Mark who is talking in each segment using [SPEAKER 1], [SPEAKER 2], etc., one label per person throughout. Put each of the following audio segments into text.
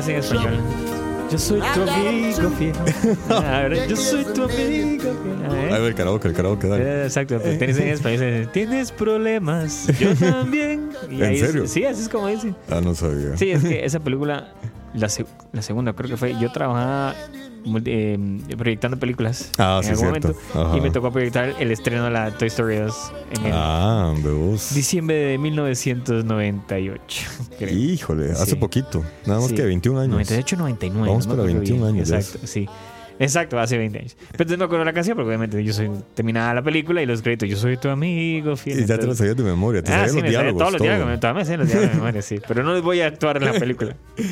[SPEAKER 1] Es en español? Yo soy tu amigo fiel. A ver, yo soy tu amigo fiel. A ver.
[SPEAKER 2] A ver, karaoke, el karaoke, dale.
[SPEAKER 1] Eh, Exacto, pues tienes en español. Tienes problemas, yo también. Y
[SPEAKER 2] ¿En
[SPEAKER 1] ahí es-
[SPEAKER 2] serio?
[SPEAKER 1] sí, así es como dice.
[SPEAKER 2] Ah, no sabía.
[SPEAKER 1] Sí, es que esa película, la, se- la segunda creo que fue, yo trabajaba eh, proyectando películas
[SPEAKER 2] Ah,
[SPEAKER 1] en
[SPEAKER 2] sí,
[SPEAKER 1] algún
[SPEAKER 2] cierto.
[SPEAKER 1] momento
[SPEAKER 2] Ajá.
[SPEAKER 1] y me tocó proyectar el estreno de la Toy Story 2 en el
[SPEAKER 2] Ah,
[SPEAKER 1] diciembre de 1998. creo.
[SPEAKER 2] Híjole, hace
[SPEAKER 1] Sí.
[SPEAKER 2] poquito. Nada más
[SPEAKER 1] Sí.
[SPEAKER 2] que 21 años.
[SPEAKER 1] 98, 99.
[SPEAKER 2] Vamos
[SPEAKER 1] no
[SPEAKER 2] para
[SPEAKER 1] acuerdo
[SPEAKER 2] 21
[SPEAKER 1] bien.
[SPEAKER 2] años ya
[SPEAKER 1] Exacto, sí. Exacto, hace 20 años. Pero me acuerdo la canción porque obviamente yo soy terminada la película y los créditos, yo soy tu amigo, fiel.
[SPEAKER 2] Y ya te lo sabías de memoria, te
[SPEAKER 1] Ah,
[SPEAKER 2] sabías
[SPEAKER 1] sí,
[SPEAKER 2] los
[SPEAKER 1] me sabía
[SPEAKER 2] diálogos.
[SPEAKER 1] todos los diálogos, todavía me sé los diálogos de memoria, sí. Pero no les voy a actuar en la película.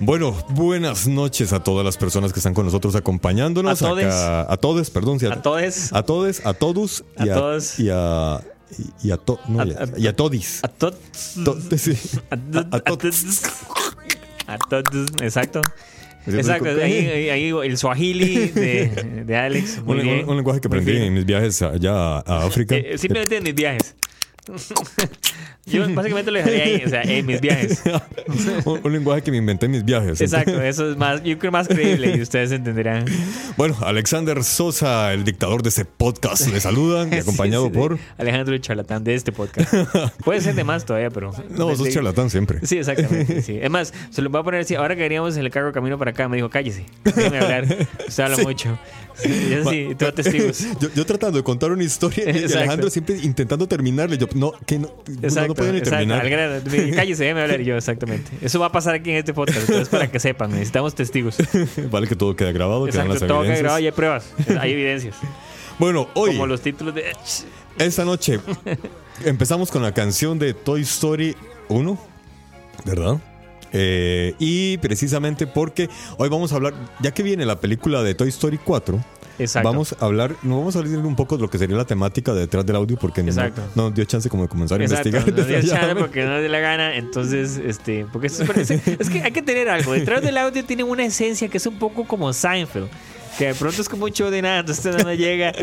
[SPEAKER 2] Bueno, buenas noches a todas las personas que están con nosotros acompañándonos.
[SPEAKER 1] A todes.
[SPEAKER 2] acá- a todos, perdón.
[SPEAKER 1] A todos.
[SPEAKER 2] A todos, a todos. Y a,
[SPEAKER 1] todos.
[SPEAKER 2] Y a, y- a, to- no,
[SPEAKER 1] A-
[SPEAKER 2] y a- y a todis.
[SPEAKER 1] A todos.
[SPEAKER 2] To- sí.
[SPEAKER 1] A to-
[SPEAKER 2] a
[SPEAKER 1] a todos. A todos. Exacto. Exacto. Ahí, ahí- el swahili de, de Alex. Muy
[SPEAKER 2] Un,
[SPEAKER 1] bien.
[SPEAKER 2] un- un lenguaje que aprendí en mis viajes allá a, a África.
[SPEAKER 1] Eh, simplemente en mis viajes. Yo básicamente lo dejaría ahí, o sea, en mis viajes.
[SPEAKER 2] un, un lenguaje que me inventé en mis viajes.
[SPEAKER 1] Exacto, eso es más, yo creo más creíble y ustedes entenderán.
[SPEAKER 2] Bueno, Alexander Sosa, el dictador de este podcast, le saludan y acompañado
[SPEAKER 1] Sí, sí,
[SPEAKER 2] por...
[SPEAKER 1] Alejandro el charlatán de este podcast. Puede ser de más todavía, pero.
[SPEAKER 2] No, sos
[SPEAKER 1] de-
[SPEAKER 2] charlatán siempre.
[SPEAKER 1] Sí, exactamente. Sí. Es más, se lo voy a poner así. Ahora que veníamos en el carro camino para acá, me dijo, cállese. Déjeme hablar. Usted habla mucho. Sí, yo sí, tengo testigos.
[SPEAKER 2] Yo, yo tratando de contar una historia y
[SPEAKER 1] Exacto.
[SPEAKER 2] Alejandro siempre intentando terminarle. Yo, no, que no, no
[SPEAKER 1] Exacto,
[SPEAKER 2] puede ni
[SPEAKER 1] exacto.
[SPEAKER 2] terminar.
[SPEAKER 1] Dijo, Cállese, déjeme hablar. Yo, exactamente. Eso va a pasar aquí en este podcast. Entonces, para que sepan, necesitamos testigos.
[SPEAKER 2] Vale que todo queda grabado, quedan
[SPEAKER 1] Exacto,
[SPEAKER 2] las
[SPEAKER 1] todo queda grabado y hay pruebas. Hay evidencias.
[SPEAKER 2] Bueno, hoy,
[SPEAKER 1] Como los títulos de.
[SPEAKER 2] esta noche, empezamos con la canción de Toy Story 1, ¿verdad? Eh, y precisamente porque hoy vamos a hablar, ya que viene la película de Toy Story 4,
[SPEAKER 1] Exacto.
[SPEAKER 2] vamos a hablar, no vamos a hablar un poco de lo que sería la temática de detrás del audio porque no, no nos dio chance como de comenzar a
[SPEAKER 1] Exacto,
[SPEAKER 2] investigar.
[SPEAKER 1] no dio
[SPEAKER 2] desde allá.
[SPEAKER 1] chance porque no le dio la gana, entonces, este, porque eso es, es- es que hay que tener algo. Detrás del audio tiene una esencia que es un poco como Seinfeld, que de pronto es como un show de nada, entonces no llega.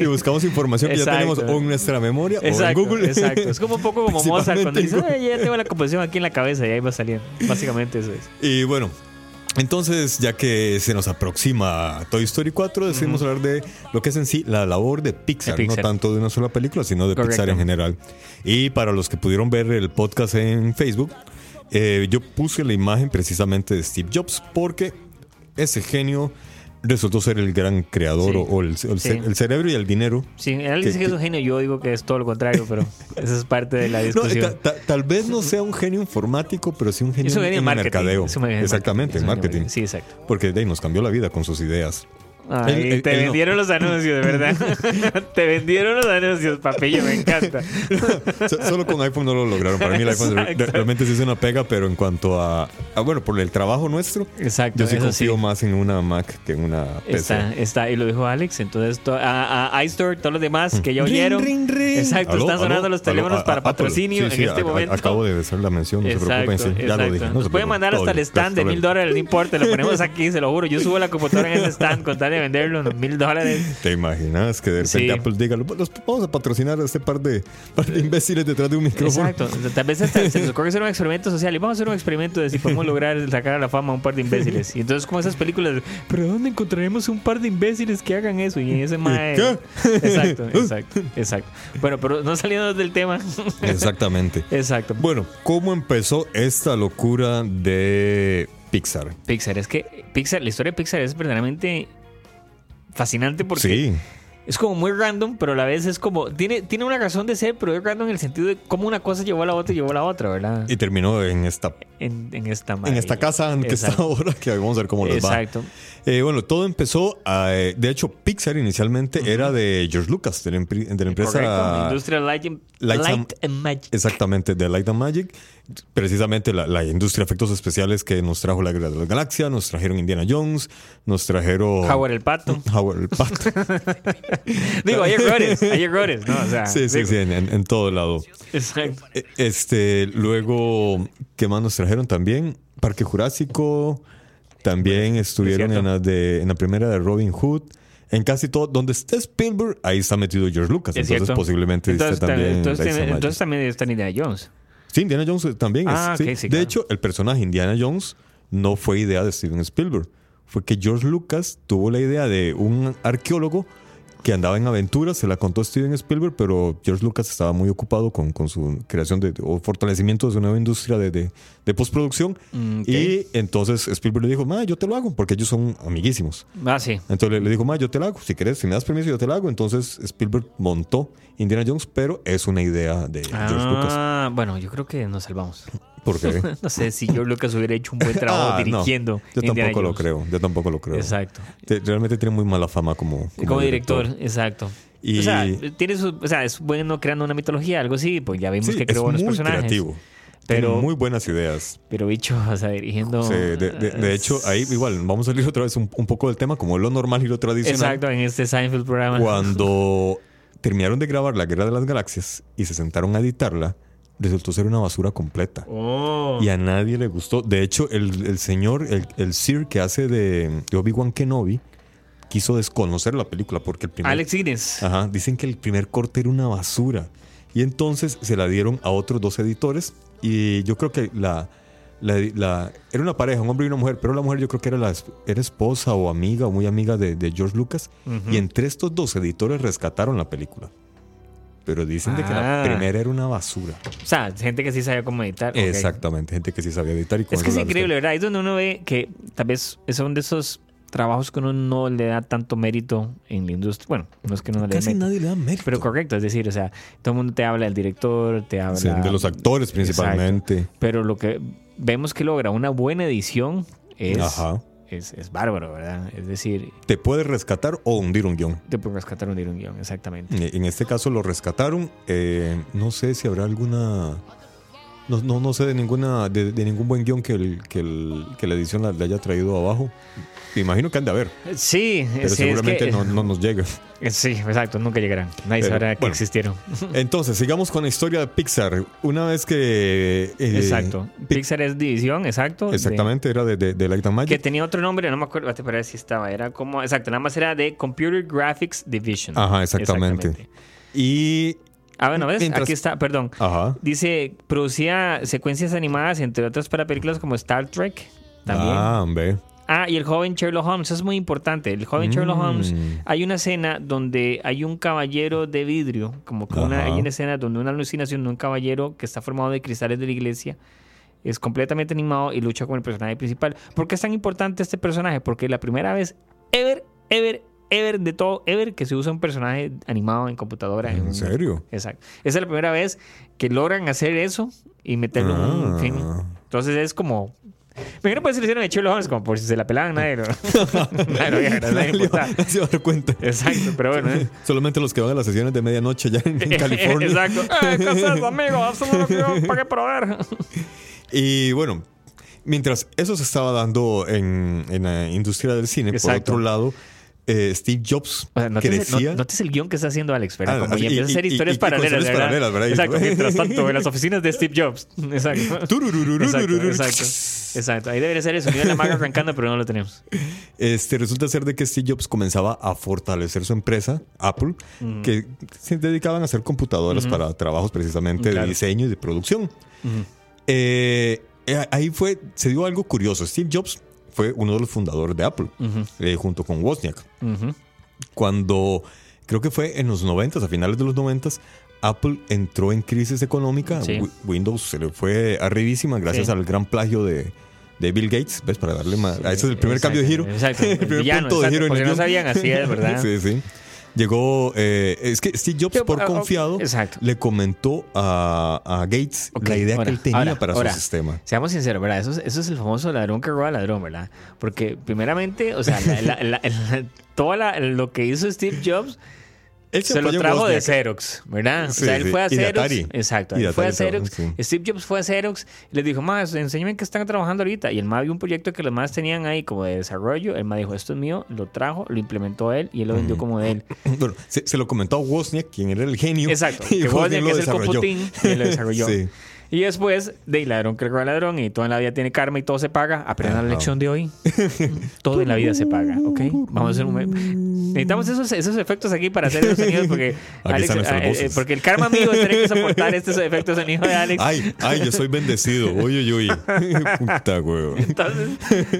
[SPEAKER 2] y buscamos información que ya
[SPEAKER 1] Exacto.
[SPEAKER 2] tenemos o en nuestra memoria o en
[SPEAKER 1] Exacto,
[SPEAKER 2] Google.
[SPEAKER 1] exacto. Es como un poco como Mozart cuando dice,
[SPEAKER 2] Principalmente en
[SPEAKER 1] "Ay, ya tengo la composición aquí en la cabeza y ahí va saliendo. Básicamente eso es.
[SPEAKER 2] Y bueno, Entonces, ya que se nos aproxima Toy Story 4, decidimos hablar de lo que es en sí la labor de Pixar,
[SPEAKER 1] De Pixar.
[SPEAKER 2] no tanto de una sola película, sino de
[SPEAKER 1] Correcto.
[SPEAKER 2] Pixar en general. Y para los que pudieron ver el podcast en Facebook, eh, yo puse la imagen precisamente de Steve Jobs porque ese genio resultó ser el gran creador
[SPEAKER 1] Sí.
[SPEAKER 2] o, el, o el
[SPEAKER 1] Sí.
[SPEAKER 2] ce- el cerebro y el dinero.
[SPEAKER 1] Sí, él dice que es un genio, yo digo que es todo lo contrario, pero esa es parte de la
[SPEAKER 2] No,
[SPEAKER 1] discusión.
[SPEAKER 2] ta- ta- tal vez no sea un genio informático, pero sí un genio,
[SPEAKER 1] es un genio
[SPEAKER 2] en
[SPEAKER 1] de
[SPEAKER 2] el
[SPEAKER 1] marketing.
[SPEAKER 2] mercadeo.
[SPEAKER 1] es un genio de
[SPEAKER 2] Exactamente, en marketing.
[SPEAKER 1] Sí, exacto.
[SPEAKER 2] Porque de ahí nos cambió la vida con sus ideas.
[SPEAKER 1] Ay, te
[SPEAKER 2] no.
[SPEAKER 1] vendieron los anuncios, de verdad. te vendieron los anuncios, papillo, me encanta.
[SPEAKER 2] So- Solo con iPhone no lo lograron. Para mí el iPhone re-
[SPEAKER 1] Exacto.
[SPEAKER 2] realmente sí es una pega, pero en cuanto a, a, bueno, por el trabajo nuestro,
[SPEAKER 1] Exacto.
[SPEAKER 2] yo sí confío
[SPEAKER 1] sí.
[SPEAKER 2] más en una Mac que en una PC.
[SPEAKER 1] Está, está, y lo dijo Alex. Entonces, to- a, a iStore, todos los demás que ya
[SPEAKER 2] Ring,
[SPEAKER 1] oyeron.
[SPEAKER 2] ring, ring.
[SPEAKER 1] Exacto,
[SPEAKER 2] Aló,
[SPEAKER 1] están
[SPEAKER 2] aló,
[SPEAKER 1] sonando los teléfonos
[SPEAKER 2] a-
[SPEAKER 1] para
[SPEAKER 2] Apple.
[SPEAKER 1] patrocinio
[SPEAKER 2] Sí, sí,
[SPEAKER 1] en este
[SPEAKER 2] a- a-
[SPEAKER 1] momento.
[SPEAKER 2] Acabo de hacer la mención, no se
[SPEAKER 1] Exacto,
[SPEAKER 2] preocupen. sí, ya lo
[SPEAKER 1] exacto.
[SPEAKER 2] dije. no
[SPEAKER 1] Nos pueden mandar hasta el stand de mil dólares, no importa, lo ponemos aquí, se lo juro. Yo subo la computadora en ese stand con tal de venderlo, unos mil dólares.
[SPEAKER 2] ¿Te imaginas que de repente
[SPEAKER 1] Sí.
[SPEAKER 2] Apple diga, "Los- vamos a patrocinar a este par de, par de imbéciles detrás de un micrófono?
[SPEAKER 1] Exacto. Tal vez hasta se nos ocurre hacer un experimento social y vamos a hacer un experimento de si podemos lograr sacar a la fama a un par de imbéciles. Y entonces, como esas películas, ¿pero dónde encontraremos un par de imbéciles que hagan eso? Y en ese mae.
[SPEAKER 2] qué?
[SPEAKER 1] Exacto, exacto, exacto. Bueno, pero no saliendo del tema.
[SPEAKER 2] Exactamente.
[SPEAKER 1] Exacto.
[SPEAKER 2] Bueno, ¿cómo empezó esta locura de Pixar?
[SPEAKER 1] Pixar, es que Pixar, la historia de Pixar es verdaderamente fascinante porque
[SPEAKER 2] Sí,
[SPEAKER 1] es como muy random, pero a la vez es como. Tiene, tiene una razón de ser, pero es random en el sentido de cómo una cosa llevó a la otra y llevó a la otra, ¿verdad?
[SPEAKER 2] y terminó en esta,
[SPEAKER 1] En, en esta
[SPEAKER 2] en esta casa en que está ahora, que vamos a ver cómo les va.
[SPEAKER 1] Exacto.
[SPEAKER 2] Eh, bueno, todo empezó, a, eh, de hecho, Pixar inicialmente era de George Lucas, de la, de la empresa...
[SPEAKER 1] Correcto. Industrial Light, and-
[SPEAKER 2] Lights and-
[SPEAKER 1] Light and Magic.
[SPEAKER 2] Exactamente, de Light and Magic. Precisamente la, la industria de efectos especiales que nos trajo la Guerra de la Galaxia, nos trajeron Indiana Jones, nos trajeron...
[SPEAKER 1] Howard el pato.
[SPEAKER 2] Howard el Pato.
[SPEAKER 1] Digo, hay errores, hay errores, ¿no? O sea,
[SPEAKER 2] sí, sí,
[SPEAKER 1] digo,
[SPEAKER 2] sí, en, en- todo lado.
[SPEAKER 1] Exacto.
[SPEAKER 2] E- Este, luego, ¿qué más nos trajeron también? Parque Jurásico. También estuvieron en la, de, en la primera de Robin Hood. En casi todo, donde esté Spielberg, ahí está metido George Lucas.
[SPEAKER 1] Es
[SPEAKER 2] entonces,
[SPEAKER 1] cierto.
[SPEAKER 2] posiblemente
[SPEAKER 1] entonces,
[SPEAKER 2] también.
[SPEAKER 1] entonces también está Indiana Jones.
[SPEAKER 2] Sí, Indiana Jones eh, también. es-
[SPEAKER 1] Ah,
[SPEAKER 2] sí.
[SPEAKER 1] ok, sí,
[SPEAKER 2] de
[SPEAKER 1] claro.
[SPEAKER 2] hecho, el personaje Indiana Jones no fue idea de Steven Spielberg. Fue que George Lucas tuvo la idea de un arqueólogo que andaba en aventuras, se la contó Steven Spielberg, pero George Lucas estaba muy ocupado con, con su creación de, o fortalecimiento de su nueva industria de, de- de postproducción.
[SPEAKER 1] Mm.
[SPEAKER 2] Y entonces Spielberg le dijo, ma, yo te lo hago, porque ellos son amiguísimos.
[SPEAKER 1] Ah, sí.
[SPEAKER 2] Entonces le- le dijo, ma, yo te lo hago, si quieres, si me das permiso, yo te lo hago. Entonces Spielberg montó Indiana Jones, pero es una idea de George Lucas.
[SPEAKER 1] Ah, bueno, yo creo que nos salvamos.
[SPEAKER 2] ¿Por qué?
[SPEAKER 1] No sé si George Lucas hubiera hecho un buen trabajo
[SPEAKER 2] Ah, no.
[SPEAKER 1] dirigiendo.
[SPEAKER 2] Yo
[SPEAKER 1] Indiana
[SPEAKER 2] tampoco lo creo. Yo tampoco lo creo.
[SPEAKER 1] Exacto.
[SPEAKER 2] Te- realmente tiene muy mala fama como,
[SPEAKER 1] Como, director, exacto.
[SPEAKER 2] Y-
[SPEAKER 1] O sea, tiene su, o sea, es bueno creando una mitología, algo así, pues ya vimos
[SPEAKER 2] Sí,
[SPEAKER 1] que creó buenos
[SPEAKER 2] muy
[SPEAKER 1] personajes.
[SPEAKER 2] creativo.
[SPEAKER 1] Pero-
[SPEAKER 2] Tiene muy buenas ideas.
[SPEAKER 1] Pero bicho, o sea, dirigiendo.
[SPEAKER 2] Sí, de, de- de hecho, ahí igual vamos a salir otra vez un, un poco del tema, como lo normal y lo tradicional.
[SPEAKER 1] Exacto, en este Seinfeld programa.
[SPEAKER 2] Cuando terminaron de grabar La Guerra de las Galaxias y se sentaron a editarla, resultó ser una basura completa.
[SPEAKER 1] Oh.
[SPEAKER 2] Y a nadie le gustó. De hecho, el, el señor, el, el Sir que hace de, de Obi-Wan Kenobi, quiso desconocer la película porque el primer...
[SPEAKER 1] Alex Guinness.
[SPEAKER 2] Ajá, dicen que el primer corte era una basura. Y entonces se la dieron a otros dos editores. Y yo creo que la, la- la- era una pareja, un hombre y una mujer. Pero la mujer yo creo que era, la, era esposa o amiga o muy amiga de, de George Lucas. Y entre estos dos editores rescataron la película. Pero dicen de que la
[SPEAKER 1] Ah.
[SPEAKER 2] primera era una basura.
[SPEAKER 1] O sea, gente que sí sabía cómo editar.
[SPEAKER 2] Exactamente, gente que sí sabía editar. Y
[SPEAKER 1] Es que es increíble, ¿verdad? Es donde uno ve que tal vez son de esos trabajos que uno no le da tanto mérito en la industria. Bueno, no es que no le
[SPEAKER 2] Casi
[SPEAKER 1] mérito.
[SPEAKER 2] nadie le da mérito.
[SPEAKER 1] Pero correcto, es decir, o sea, todo el mundo te habla del director, te habla...
[SPEAKER 2] Sí, de los actores principalmente.
[SPEAKER 1] Exacto. Pero lo que vemos que logra una buena edición es,
[SPEAKER 2] Ajá.
[SPEAKER 1] Es, es bárbaro, ¿verdad? Es decir,
[SPEAKER 2] Te puede rescatar o hundir un guion.
[SPEAKER 1] te puede rescatar un un guion, exactamente.
[SPEAKER 2] En este caso lo rescataron. eh, no sé si habrá alguna. No, no, no sé de ninguna de, de ningún buen guion que, el, que, el- que la edición la- le haya traído abajo. Me imagino que han de haber,
[SPEAKER 1] Sí,
[SPEAKER 2] pero
[SPEAKER 1] sí,
[SPEAKER 2] seguramente
[SPEAKER 1] es que,
[SPEAKER 2] no, no nos llega.
[SPEAKER 1] Sí, exacto, nunca llegarán. Nadie
[SPEAKER 2] Pero,
[SPEAKER 1] sabrá que existieron.
[SPEAKER 2] Entonces, sigamos con la historia de Pixar. Una vez que. eh,
[SPEAKER 1] exacto.
[SPEAKER 2] Pi-
[SPEAKER 1] Pixar es división, exacto. de-
[SPEAKER 2] Exactamente, era de, de, de Light and
[SPEAKER 1] que
[SPEAKER 2] Magic.
[SPEAKER 1] tenía otro nombre, no me acuerdo, para ver si estaba. Era como, exacto, nada más era de Computer Graphics Division.
[SPEAKER 2] Ajá, exactamente. Y.
[SPEAKER 1] Ah, bueno, ¿ves?
[SPEAKER 2] Mientras-
[SPEAKER 1] Aquí está, perdón.
[SPEAKER 2] Ajá.
[SPEAKER 1] Dice, producía secuencias animadas, entre otras para películas como Star Trek, También.
[SPEAKER 2] Ah, ve.
[SPEAKER 1] Ah, y el joven Sherlock Holmes, eso es muy importante. El joven Sherlock
[SPEAKER 2] Mm.
[SPEAKER 1] Holmes, hay una escena donde hay un caballero de vidrio, como que una, hay una escena donde una alucinación de un caballero que está formado de cristales de la iglesia es completamente animado y lucha con el personaje principal. ¿Por qué es tan importante este personaje? Porque la primera vez ever, ever, ever de todo, ever que se usa un personaje animado en computadora.
[SPEAKER 2] ¿En
[SPEAKER 1] un-
[SPEAKER 2] serio?
[SPEAKER 1] Exacto. Esa es la primera vez que logran hacer eso y meterlo en un
[SPEAKER 2] Ah.
[SPEAKER 1] film. Entonces es como. Me imagino pues si lo hicieron de Sherlock Holmes, como por si se la pelaban, nadie lo. nadie nadie le importaba.
[SPEAKER 2] Se va a dar cuenta.
[SPEAKER 1] Exacto, pero bueno. ¿eh?
[SPEAKER 2] Solamente los que van a las sesiones de medianoche ya en, en California.
[SPEAKER 1] Exacto. Eh, ¿Qué haces, amigo? Eso es lo que yo pagué por ver.
[SPEAKER 2] Y bueno, mientras eso se estaba dando en, en la industria del cine,
[SPEAKER 1] Exacto.
[SPEAKER 2] por otro lado, eh, Steve Jobs
[SPEAKER 1] O sea, no- notes el guion que está haciendo Alex, ¿verdad?
[SPEAKER 2] Ah,
[SPEAKER 1] Como
[SPEAKER 2] así,
[SPEAKER 1] ya empieza a
[SPEAKER 2] y-
[SPEAKER 1] hacer
[SPEAKER 2] y-
[SPEAKER 1] historias
[SPEAKER 2] y- y
[SPEAKER 1] paralelas, ¿verdad?
[SPEAKER 2] paralelas, ¿verdad?
[SPEAKER 1] Exacto. Mientras tanto, en las oficinas de Steve Jobs. Exacto. Exacto, exacto. Exacto. Ahí debería ser el sonido de la maga arrancando, pero no lo tenemos.
[SPEAKER 2] Este, resulta ser de que Steve Jobs comenzaba a fortalecer su empresa, Apple, que se dedicaban a hacer computadoras para trabajos precisamente
[SPEAKER 1] Claro.
[SPEAKER 2] de diseño y de producción. Eh, ahí fue, se dio algo curioso. Steve Jobs fue uno de los fundadores de Apple, eh, junto con Wozniak.
[SPEAKER 1] Ujú.
[SPEAKER 2] Cuando, creo que fue en los 90, a finales de los 90, Apple entró en crisis económica.
[SPEAKER 1] Sí.
[SPEAKER 2] Wi- Windows se le fue arribísima gracias
[SPEAKER 1] Sí.
[SPEAKER 2] al gran plagio de, de Bill Gates. ¿Ves? Para darle más. ese es el primer
[SPEAKER 1] Exacto,
[SPEAKER 2] cambio de giro.
[SPEAKER 1] Exacto. El,
[SPEAKER 2] primer
[SPEAKER 1] villano,
[SPEAKER 2] punto de
[SPEAKER 1] exacto,
[SPEAKER 2] giro en
[SPEAKER 1] porque
[SPEAKER 2] el
[SPEAKER 1] no sabían así es, ¿verdad?
[SPEAKER 2] Sí, sí. Llegó, eh, es que Steve Jobs, por
[SPEAKER 1] ah,
[SPEAKER 2] confiado,
[SPEAKER 1] exacto.
[SPEAKER 2] le comentó a, a Gates la idea
[SPEAKER 1] ahora,
[SPEAKER 2] que él tenía
[SPEAKER 1] ahora,
[SPEAKER 2] para
[SPEAKER 1] ahora.
[SPEAKER 2] su sistema.
[SPEAKER 1] Seamos sinceros, ¿verdad? Eso es, eso es el famoso ladrón que roba ladrón, ¿verdad? Porque, primeramente, o sea, la- la- la- la- todo lo que hizo Steve Jobs
[SPEAKER 2] Él
[SPEAKER 1] se lo trajo de. Xerox, ¿verdad?
[SPEAKER 2] Sí,
[SPEAKER 1] o sea, él
[SPEAKER 2] sí.
[SPEAKER 1] fue a Xerox. Exacto, él fue a Xerox. Steve Jobs fue a Xerox y les dijo, más, enséñame qué están trabajando ahorita. Y el más vio un proyecto que los más tenían ahí como de desarrollo. El más dijo, esto es mío, lo trajo, lo implementó él y él lo vendió como de él.
[SPEAKER 2] Bueno, se, se lo comentó a Wozniak, quien era el genio.
[SPEAKER 1] Exacto.
[SPEAKER 2] y
[SPEAKER 1] Que
[SPEAKER 2] Wozniak
[SPEAKER 1] Wozniak es el computín y él lo desarrolló. Y después, de ladrón que ladrón y toda la vida tiene karma y todo se paga, aprendan la
[SPEAKER 2] Ajá.
[SPEAKER 1] lección de hoy. todo en la vida se paga, ¿ok? Vamos a hacer un... Necesitamos esos, esos efectos aquí para hacer esos sonidos porque,
[SPEAKER 2] nuestras
[SPEAKER 1] eh, eh, porque el karma amigo tiene que soportar estos efectos de sonido de Alex.
[SPEAKER 2] Ay, ay, yo soy bendecido. Uy, uy. Puta, huevo.
[SPEAKER 1] Entonces,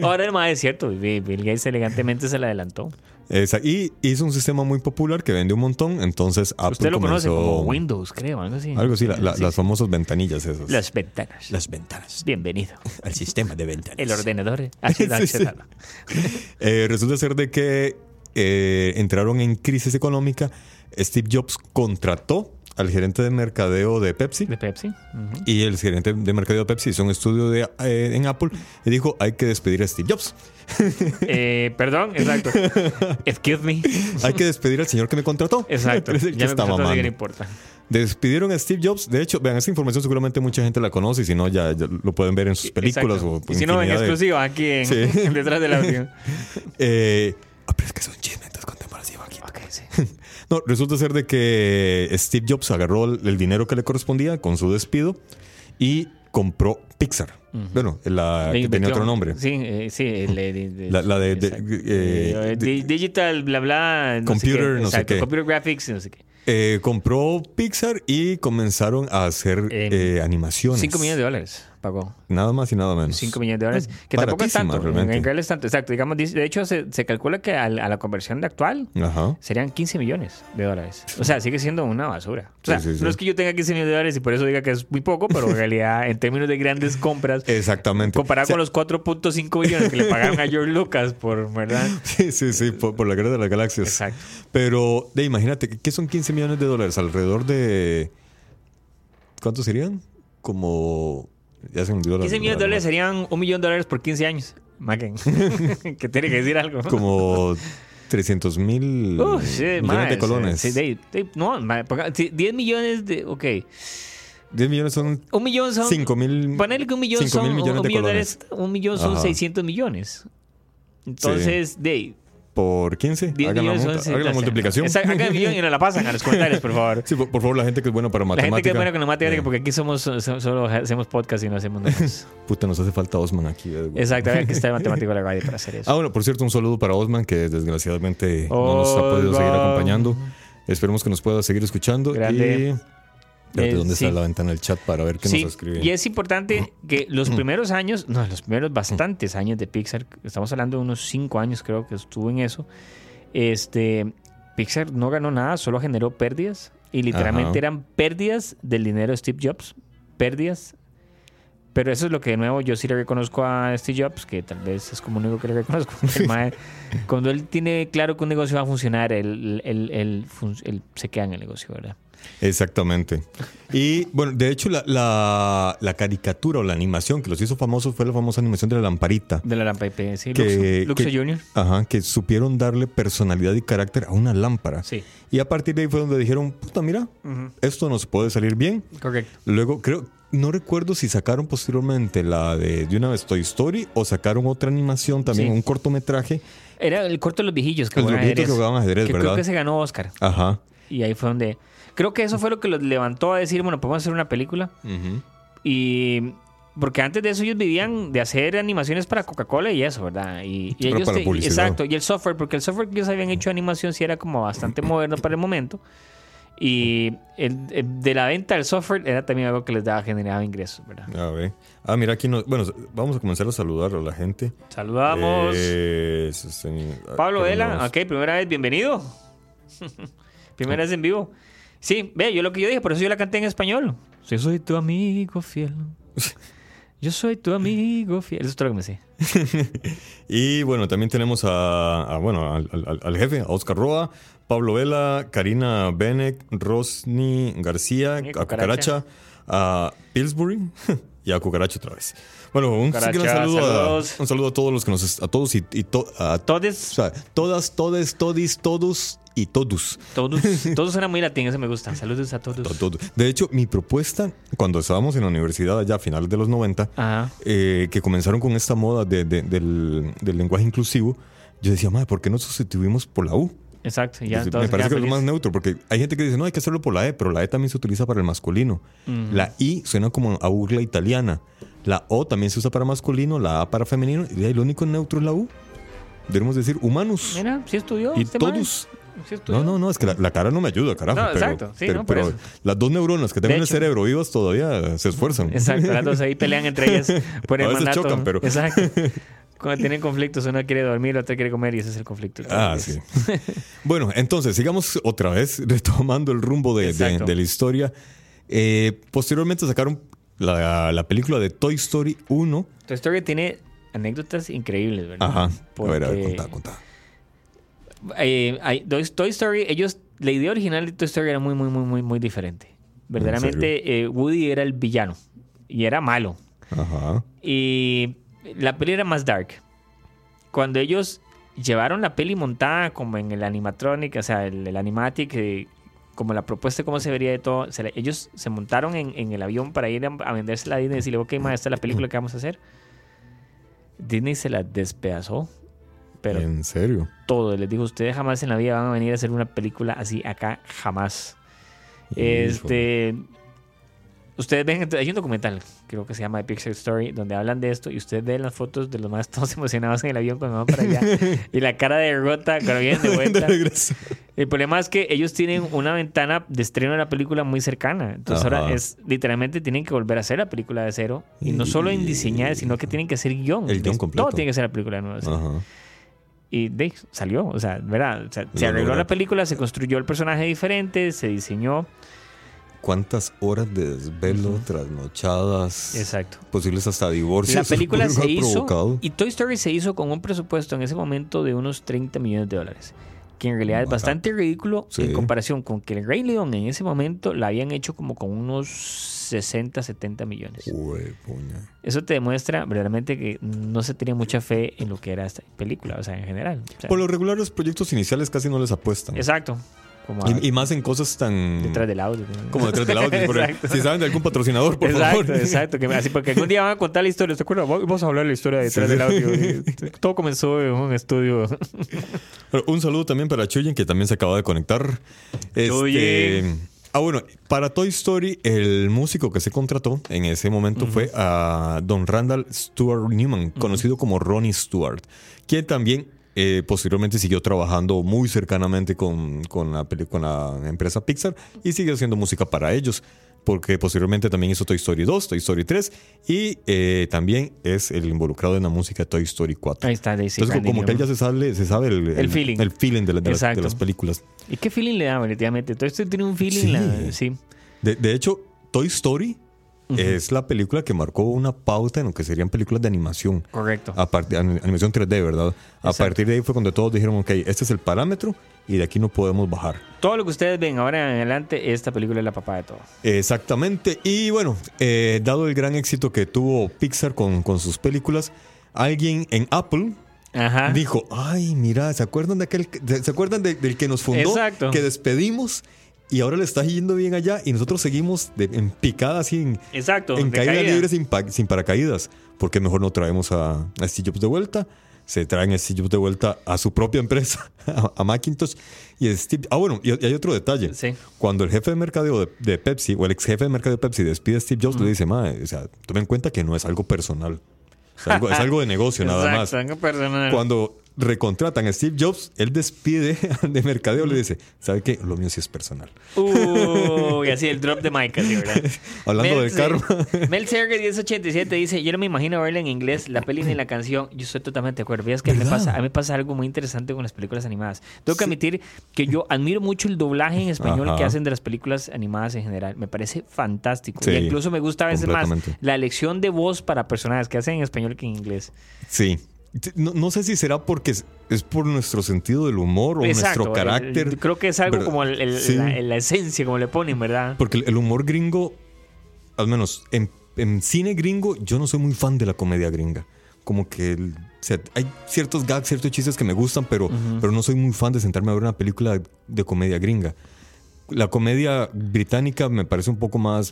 [SPEAKER 1] ahora el más es cierto, Bill Gates elegantemente se le adelantó.
[SPEAKER 2] Esa- y hizo un sistema muy popular que vende un montón. Entonces Apple
[SPEAKER 1] Usted lo conoce como Windows, creo, algo así.
[SPEAKER 2] Algo así, la- la-
[SPEAKER 1] Sí,
[SPEAKER 2] las famosas ventanillas esas.
[SPEAKER 1] Las ventanas.
[SPEAKER 2] Las ventanas.
[SPEAKER 1] Bienvenido.
[SPEAKER 2] Al sistema de ventanas.
[SPEAKER 1] El ordenador. Ah, Sí,
[SPEAKER 2] sí. Eh, resulta ser de que eh, entraron en crisis económica. Steve Jobs contrató al gerente de mercadeo de Pepsi.
[SPEAKER 1] De Pepsi. Ujú.
[SPEAKER 2] Y el gerente de mercadeo de Pepsi hizo un estudio de, eh, en Apple y dijo, hay que despedir a Steve Jobs.
[SPEAKER 1] Eh, perdón, exacto. Excuse me.
[SPEAKER 2] Hay que despedir al señor que me contrató.
[SPEAKER 1] Exacto.
[SPEAKER 2] Es el que
[SPEAKER 1] Ya me
[SPEAKER 2] está
[SPEAKER 1] contrató, que no importa.
[SPEAKER 2] Despidieron a Steve Jobs. De hecho, vean, esa información seguramente mucha gente la conoce y si no, ya, ya lo pueden ver en sus películas
[SPEAKER 1] Exacto.
[SPEAKER 2] o
[SPEAKER 1] Y si no, en exclusiva aquí en,
[SPEAKER 2] Sí.
[SPEAKER 1] detrás del audio.
[SPEAKER 2] Eh, ah, pero es que es un chisme, entonces bajito.
[SPEAKER 1] Ok, sí.
[SPEAKER 2] No, resulta ser de que Steve Jobs agarró el dinero que le correspondía con su despido y compró Pixar. Bueno, la que tenía otro nombre.
[SPEAKER 1] Sí, eh, sí. de-
[SPEAKER 2] La- la de- eh,
[SPEAKER 1] Eh, digital, bla, bla. no sé
[SPEAKER 2] Computer,
[SPEAKER 1] qué.
[SPEAKER 2] no sé qué.
[SPEAKER 1] Computer graphics, no sé qué.
[SPEAKER 2] Eh, compró Pixar y comenzaron a hacer animaciones.
[SPEAKER 1] 5 millones de dólares pagó.
[SPEAKER 2] Nada más y nada menos.
[SPEAKER 1] 5 millones de dólares.
[SPEAKER 2] Es
[SPEAKER 1] Que tampoco es tanto.
[SPEAKER 2] realmente.
[SPEAKER 1] En realidad es tanto. Exacto. Digamos, de hecho, se, se calcula que a, la conversión de actual
[SPEAKER 2] Ajá.
[SPEAKER 1] serían 15 millones de dólares. O sea, sigue siendo una basura. O sea,
[SPEAKER 2] Sí, sí, sí.
[SPEAKER 1] no es que yo tenga 15 millones de dólares y por eso diga que es muy poco, pero en realidad, en términos de grandes compras,
[SPEAKER 2] Exactamente.
[SPEAKER 1] comparado
[SPEAKER 2] O sea,
[SPEAKER 1] con los 4.5 millones que le pagaron a George Lucas por, ¿verdad?
[SPEAKER 2] Sí, sí, sí, por, por la guerra de las galaxias.
[SPEAKER 1] Exacto.
[SPEAKER 2] Pero, de, imagínate, ¿qué son 15 millones de dólares? Alrededor de... ¿Cuántos serían? Como... Ya se la-
[SPEAKER 1] 15 millones de
[SPEAKER 2] la-
[SPEAKER 1] dólares serían un millón de dólares por 15 años. Maquen. que tiene que decir algo.
[SPEAKER 2] Como 300 mil
[SPEAKER 1] Uh, sí,
[SPEAKER 2] millones
[SPEAKER 1] más,
[SPEAKER 2] de colones.
[SPEAKER 1] sí, de- de- no, ma- porque- sí, 10 millones de. Ok.
[SPEAKER 2] 10 millones son
[SPEAKER 1] Un millón son.
[SPEAKER 2] 5 mil...
[SPEAKER 1] Ponerle que un millón son.
[SPEAKER 2] mil millones
[SPEAKER 1] un,
[SPEAKER 2] de
[SPEAKER 1] millón
[SPEAKER 2] colones.
[SPEAKER 1] dólares- un millón son
[SPEAKER 2] Ajá.
[SPEAKER 1] 600 millones. Entonces, de.
[SPEAKER 2] Por 15.
[SPEAKER 1] 10
[SPEAKER 2] Hagan la, multa- hagan la multiplicación.
[SPEAKER 1] Exacto, hagan el millón y nos la pasan a los comentarios, por favor.
[SPEAKER 2] Sí, por, por favor, la gente que es buena para
[SPEAKER 1] La
[SPEAKER 2] matemáticas.
[SPEAKER 1] gente que es buena con la matemática,
[SPEAKER 2] eh,
[SPEAKER 1] porque aquí somos so- solo hacemos podcast y no hacemos nada más.
[SPEAKER 2] Puta, nos hace falta Osman aquí. eh, güey.
[SPEAKER 1] Exacto, había que estar matemático de la radio para hacer eso.
[SPEAKER 2] Ah, bueno, por cierto, un saludo para Osman, que desgraciadamente no nos ha podido seguir acompañando. Esperemos que nos pueda seguir escuchando.
[SPEAKER 1] Grande.
[SPEAKER 2] Espérate,
[SPEAKER 1] Eh,
[SPEAKER 2] ¿Dónde
[SPEAKER 1] sí.
[SPEAKER 2] está la ventana del chat para ver qué
[SPEAKER 1] Sí,
[SPEAKER 2] nos escribe?
[SPEAKER 1] y es importante que los primeros años, no, los primeros bastantes años de Pixar, estamos hablando de unos cinco años creo que estuvo en eso, este, Pixar no ganó nada, solo generó pérdidas y literalmente
[SPEAKER 2] Ajá.
[SPEAKER 1] eran pérdidas del dinero de Steve Jobs, pérdidas. Pero eso es lo que de nuevo yo sí le reconozco a Steve Jobs, que tal vez es como único que le reconozco. Mae, cuando él tiene claro que un negocio va a funcionar, él, él- él él se queda en el negocio, ¿verdad?
[SPEAKER 2] Exactamente. Y bueno, de hecho, la, la, la caricatura o la animación que los hizo famosos fue la famosa animación de la lamparita.
[SPEAKER 1] De la lámpara IP, sí,
[SPEAKER 2] Que-
[SPEAKER 1] Luxo, Luxo Junior.
[SPEAKER 2] Ajá, que supieron darle personalidad y carácter a una lámpara.
[SPEAKER 1] Sí.
[SPEAKER 2] Y a partir de ahí fue donde dijeron, puta, mira, esto nos puede salir bien.
[SPEAKER 1] Correcto.
[SPEAKER 2] Luego, creo, no recuerdo si sacaron posteriormente la de De una vez Toy Story o sacaron otra animación también,
[SPEAKER 1] Sí.
[SPEAKER 2] un cortometraje.
[SPEAKER 1] Era el corto de los viejillos que
[SPEAKER 2] Los
[SPEAKER 1] jugaban ajedrez.
[SPEAKER 2] que jugaban ajedrez,
[SPEAKER 1] que
[SPEAKER 2] ¿verdad?
[SPEAKER 1] Creo que se ganó Oscar.
[SPEAKER 2] Ajá.
[SPEAKER 1] Y ahí fue donde... Creo que eso fue lo que los levantó a decir, bueno, podemos hacer una película. Y... Porque antes de eso ellos vivían de hacer animaciones para Coca-Cola y eso, ¿verdad? Y, ellos te-. Exacto. Y el software, porque el software que ellos habían hecho de animación sí era como bastante moderno para el momento. Y el- el- de la venta del software era también algo que les daba, generaba ingresos, ¿verdad?
[SPEAKER 2] A ver. Ah, mira, aquí nos. Bueno, vamos a comenzar a saludar a la gente.
[SPEAKER 1] Saludamos.
[SPEAKER 2] Eh,
[SPEAKER 1] Pablo
[SPEAKER 2] pero
[SPEAKER 1] Vela, ok, primera vez, bienvenido. primera vez en vivo. Sí, ve, yo lo que yo dije, por eso yo la canté en español. Yo soy tu amigo fiel. Yo soy tu amigo fiel. Eso es todo lo que me sé.
[SPEAKER 2] Y bueno, también tenemos a, a, bueno, al, al- al jefe, a Oscar Roa, Pablo Vela, Karina Benek, Rosny García, a
[SPEAKER 1] Cucaracha.
[SPEAKER 2] A Pillsbury y a Cucaracha otra vez. Bueno, un gran saludo a, un saludo a todos los que nos a todos y, y to- a o sea, todas, todes, todis, todos y todos.
[SPEAKER 1] todos, todos suena muy latín, eso me gusta. Saludos a todos.
[SPEAKER 2] To- todo. De hecho, mi propuesta, cuando estábamos en la universidad allá a finales de los 90,
[SPEAKER 1] Ajá.
[SPEAKER 2] eh, que comenzaron con esta moda de- de- del, del lenguaje inclusivo, yo decía, madre, ¿por qué no sustituimos por la U?
[SPEAKER 1] Exacto, ya. Todos
[SPEAKER 2] me parece que
[SPEAKER 1] quedan
[SPEAKER 2] es lo más neutro, porque hay gente que dice, no, hay que hacerlo por la E, pero la E también se utiliza para el masculino. La I suena como a burla italiana. La O también se usa para masculino, la A para femenino, y el único neutro es la U. Debemos decir humanos.
[SPEAKER 1] Mira, sí estudió.
[SPEAKER 2] y
[SPEAKER 1] este man. Sí.
[SPEAKER 2] No, no, no, es que la, la cara no me ayuda, carajo.
[SPEAKER 1] No,
[SPEAKER 2] pero,
[SPEAKER 1] exacto, sí,
[SPEAKER 2] pero,
[SPEAKER 1] no,
[SPEAKER 2] las dos neuronas que tengo en el cerebro vivas todavía se esfuerzan.
[SPEAKER 1] Exacto, las dos ahí pelean entre ellas por el
[SPEAKER 2] A veces
[SPEAKER 1] mandato.
[SPEAKER 2] chocan, pero-
[SPEAKER 1] Exacto. Cuando tienen conflictos, uno quiere dormir, otro quiere comer y ese es el conflicto.
[SPEAKER 2] Ah, sí. bueno, entonces, sigamos otra vez retomando el rumbo de, de- la historia. Eh, posteriormente sacaron la, la película de Toy Story 1.
[SPEAKER 1] Toy Story tiene anécdotas increíbles, ¿verdad?
[SPEAKER 2] Ajá. A ver, a ver, contá, contá.
[SPEAKER 1] Eh, Toy Story, ellos, la idea original de Toy Story era muy, muy, muy, muy, muy diferente. Verdaderamente, eh, Woody era el villano y era malo.
[SPEAKER 2] Ajá.
[SPEAKER 1] Y la peli era más dark. Cuando ellos llevaron la peli montada como en el animatronic, o sea, el, el animatic, eh, como la propuesta, de cómo se vería de todo, se ellos se montaron en, en el avión para ir a, a venderse la Disney y decirle, ok, ma, esta es la película que vamos a hacer. Disney se la despedazó, pero
[SPEAKER 2] en serio.
[SPEAKER 1] todo. Les digo, ustedes jamás en la vida van a venir a hacer una película así acá, jamás. Este. Ustedes ven, hay un documental, creo que se llama The Pixar Story, donde hablan de esto y ustedes ven las fotos de los más todos emocionados en el avión cuando van para allá y la cara de rota cuando vienen de vuelta. El problema es que ellos tienen una ventana de estreno de la película muy cercana. Entonces
[SPEAKER 2] Ajá.
[SPEAKER 1] ahora es literalmente tienen que volver a hacer la película de cero. Y no solo en diseñar, sino que tienen que hacer guion.
[SPEAKER 2] El
[SPEAKER 1] guion
[SPEAKER 2] completo.
[SPEAKER 1] Todo tiene que ser la película de nuevo.
[SPEAKER 2] Ajá.
[SPEAKER 1] Y de, salió, o sea, ¿verdad? O sea, se arregló la película, se construyó el personaje diferente, se diseñó.
[SPEAKER 2] ¿Cuántas horas de desvelo, trasnochadas?
[SPEAKER 1] Exacto.
[SPEAKER 2] Posibles hasta divorcios.
[SPEAKER 1] La película se hizo
[SPEAKER 2] provocado.
[SPEAKER 1] y Toy Story se hizo con un presupuesto en ese momento de unos 30 millones de dólares. Que en realidad es bastante ridículo
[SPEAKER 2] Sí.
[SPEAKER 1] en comparación con que el Rey León en ese momento la habían hecho como con unos 60, 70 millones.
[SPEAKER 2] Uy, puña.
[SPEAKER 1] Eso te demuestra verdaderamente que no se tenía mucha fe en lo que era esta película, o sea, en general. O sea,
[SPEAKER 2] Por lo regular, los proyectos iniciales casi no les apuestan.
[SPEAKER 1] Exacto. Como a-
[SPEAKER 2] Y, y más en cosas tan.
[SPEAKER 1] detrás del audio.
[SPEAKER 2] Como detrás del audio. por-
[SPEAKER 1] Exacto.
[SPEAKER 2] si saben de algún patrocinador, por
[SPEAKER 1] exacto,
[SPEAKER 2] favor.
[SPEAKER 1] exacto. Que, así, porque algún día van a contar la historia. ¿Te acuerdas? Vamos a hablar de la historia detrás
[SPEAKER 2] Sí,
[SPEAKER 1] del audio. Todo comenzó en un estudio.
[SPEAKER 2] Pero un saludo también para Chuyen, que también se acaba de conectar. Este,
[SPEAKER 1] Chuyen.
[SPEAKER 2] ah, bueno, para Toy Story, el músico que se contrató en ese momento fue a Don Randall Stewart Newman, conocido como Ronnie Stewart, quien también eh, posteriormente siguió trabajando muy cercanamente con, con la, peli- con la empresa Pixar y sigue haciendo música para ellos. porque posteriormente también hizo Toy Story 2, Toy Story 3 y eh, también es el involucrado en la música de Toy Story 4.
[SPEAKER 1] Ahí está, Daisy
[SPEAKER 2] Entonces, como que él ya se sabe, se sabe el,
[SPEAKER 1] El feeling.
[SPEAKER 2] el feeling de, la- de las, de
[SPEAKER 1] Exacto.
[SPEAKER 2] las películas.
[SPEAKER 1] ¿Y qué feeling le da, definitivamente? Todo esto tiene un feeling.
[SPEAKER 2] Sí.
[SPEAKER 1] la- sí.
[SPEAKER 2] De, de hecho, Toy Story es la película que marcó una pauta en lo que serían películas de animación.
[SPEAKER 1] Correcto.
[SPEAKER 2] A animación 3D, ¿verdad? A
[SPEAKER 1] Exacto.
[SPEAKER 2] partir de ahí fue cuando todos dijeron, ok, este es el parámetro y de aquí no podemos bajar.
[SPEAKER 1] Todo lo que ustedes ven ahora en adelante, esta película es la papá de todo.
[SPEAKER 2] Exactamente. Y bueno, eh, dado el gran éxito que tuvo Pixar con, con sus películas, alguien en Apple
[SPEAKER 1] Ajá.
[SPEAKER 2] dijo, ay, mira, ¿se acuerdan de aquel, de- ¿se acuerdan de- del que nos fundó?
[SPEAKER 1] Exacto.
[SPEAKER 2] Que despedimos y ahora le está yendo bien allá y nosotros seguimos de- en picada así en,
[SPEAKER 1] Exacto.
[SPEAKER 2] en caída,
[SPEAKER 1] caída.
[SPEAKER 2] libre sin, pa- sin paracaídas. Porque mejor no traemos a, a Steve Jobs de vuelta. Se traen a Steve Jobs de vuelta a su propia empresa, a, a Macintosh. Y Steve. Ah, bueno, y, y hay otro detalle.
[SPEAKER 1] Sí.
[SPEAKER 2] Cuando el jefe de mercadeo de, de Pepsi o el ex jefe de mercadeo de Pepsi despide a Steve Jobs, le dice, Mae, o sea, tome en cuenta que no es algo personal. Es algo, es algo de negocio nada más.
[SPEAKER 1] Exacto, algo personal.
[SPEAKER 2] Cuando recontratan a Steve Jobs, él despide de mercadeo, le dice, ¿sabe qué? Lo mío sí es personal.
[SPEAKER 1] Uh, y así el drop de Mike, así, ¿verdad?
[SPEAKER 2] Hablando del karma.
[SPEAKER 1] Mel Serger 1087 dice, yo no me imagino verla en inglés, la peli ni la canción. Yo estoy totalmente de acuerdo. Fíjate que me pasa, a mí me pasa algo muy interesante con las películas animadas. Tengo que admitir que yo admiro mucho el doblaje en español
[SPEAKER 2] Ajá.
[SPEAKER 1] que hacen de las películas animadas en general. Me parece fantástico.
[SPEAKER 2] Sí,
[SPEAKER 1] y incluso me gusta a veces más la elección de voz para personajes que hacen en español que en inglés.
[SPEAKER 2] Sí. No, no sé si será porque es, es por nuestro sentido del humor o
[SPEAKER 1] Exacto,
[SPEAKER 2] nuestro carácter.
[SPEAKER 1] el- creo que es algo
[SPEAKER 2] ¿verdad?
[SPEAKER 1] como el- el-
[SPEAKER 2] Sí.
[SPEAKER 1] la, la esencia, como le ponen, ¿verdad?
[SPEAKER 2] Porque el, humor gringo, al menos en, en cine gringo, yo no soy muy fan de la comedia gringa. Como que o sea, hay ciertos gags, ciertos chistes que me gustan, pero, pero no soy muy fan de sentarme a ver una película de comedia gringa. La comedia británica me parece un poco más,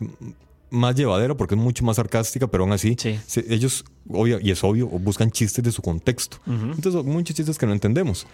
[SPEAKER 2] más llevadera porque es mucho más sarcástica, pero aún así
[SPEAKER 1] Sí.
[SPEAKER 2] se- ellos, obvio, y es obvio, buscan chistes de su contexto. Entonces, son muchos chistes que no entendemos.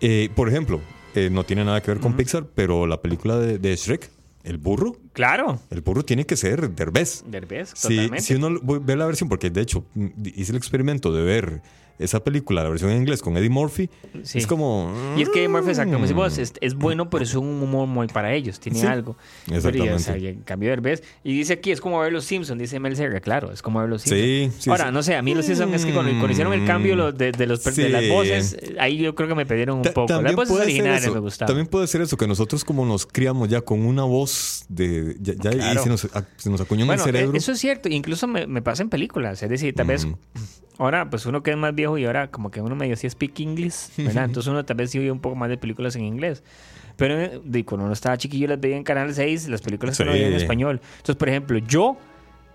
[SPEAKER 2] Eh, por ejemplo, eh, no tiene nada que ver con Pixar, pero la película de, de Shrek, el burro,
[SPEAKER 1] Claro.
[SPEAKER 2] el burro tiene que ser derbez.
[SPEAKER 1] Derbez,
[SPEAKER 2] Si,
[SPEAKER 1] totalmente.
[SPEAKER 2] si uno ve la versión, porque de hecho hice el experimento de ver esa película, la versión en inglés con Eddie Murphy,
[SPEAKER 1] Sí.
[SPEAKER 2] es como...
[SPEAKER 1] Y es que Murphy, exacto, como decimos,
[SPEAKER 2] mm,
[SPEAKER 1] es, es bueno, pero es un humor muy para ellos, tiene
[SPEAKER 2] Sí,
[SPEAKER 1] algo. Pero, y, o
[SPEAKER 2] exactamente.
[SPEAKER 1] sea, y en cambio Derbez. Y dice aquí, es como ver los Simpsons, dice Mel Serra, claro, es como ver los Simpsons.
[SPEAKER 2] Sí, sí,
[SPEAKER 1] Ahora, no sé, a mí los Simpsons es que cuando, cuando hicieron el cambio de, de los, de las voces, ahí yo creo que me perdieron un
[SPEAKER 2] Ta-
[SPEAKER 1] poco. Las voces originales me gustaban.
[SPEAKER 2] también puede ser eso, que nosotros como nos criamos ya con una voz de... Ya, ya-
[SPEAKER 1] Claro.
[SPEAKER 2] y se nos, se nos acuñó en
[SPEAKER 1] Bueno,
[SPEAKER 2] el cerebro.
[SPEAKER 1] eso es cierto, incluso me, me pasa en películas, es decir, tal vez
[SPEAKER 2] Mm.
[SPEAKER 1] ahora pues uno que es más viejo y ahora como que uno medio sí speak English, ¿verdad? Entonces uno tal vez sí oye un poco más de películas en inglés. Pero eh, de, cuando uno estaba chiquillo las veía en Canal 6, las películas que uno
[SPEAKER 2] Sí.
[SPEAKER 1] veía en español. Entonces, por ejemplo, yo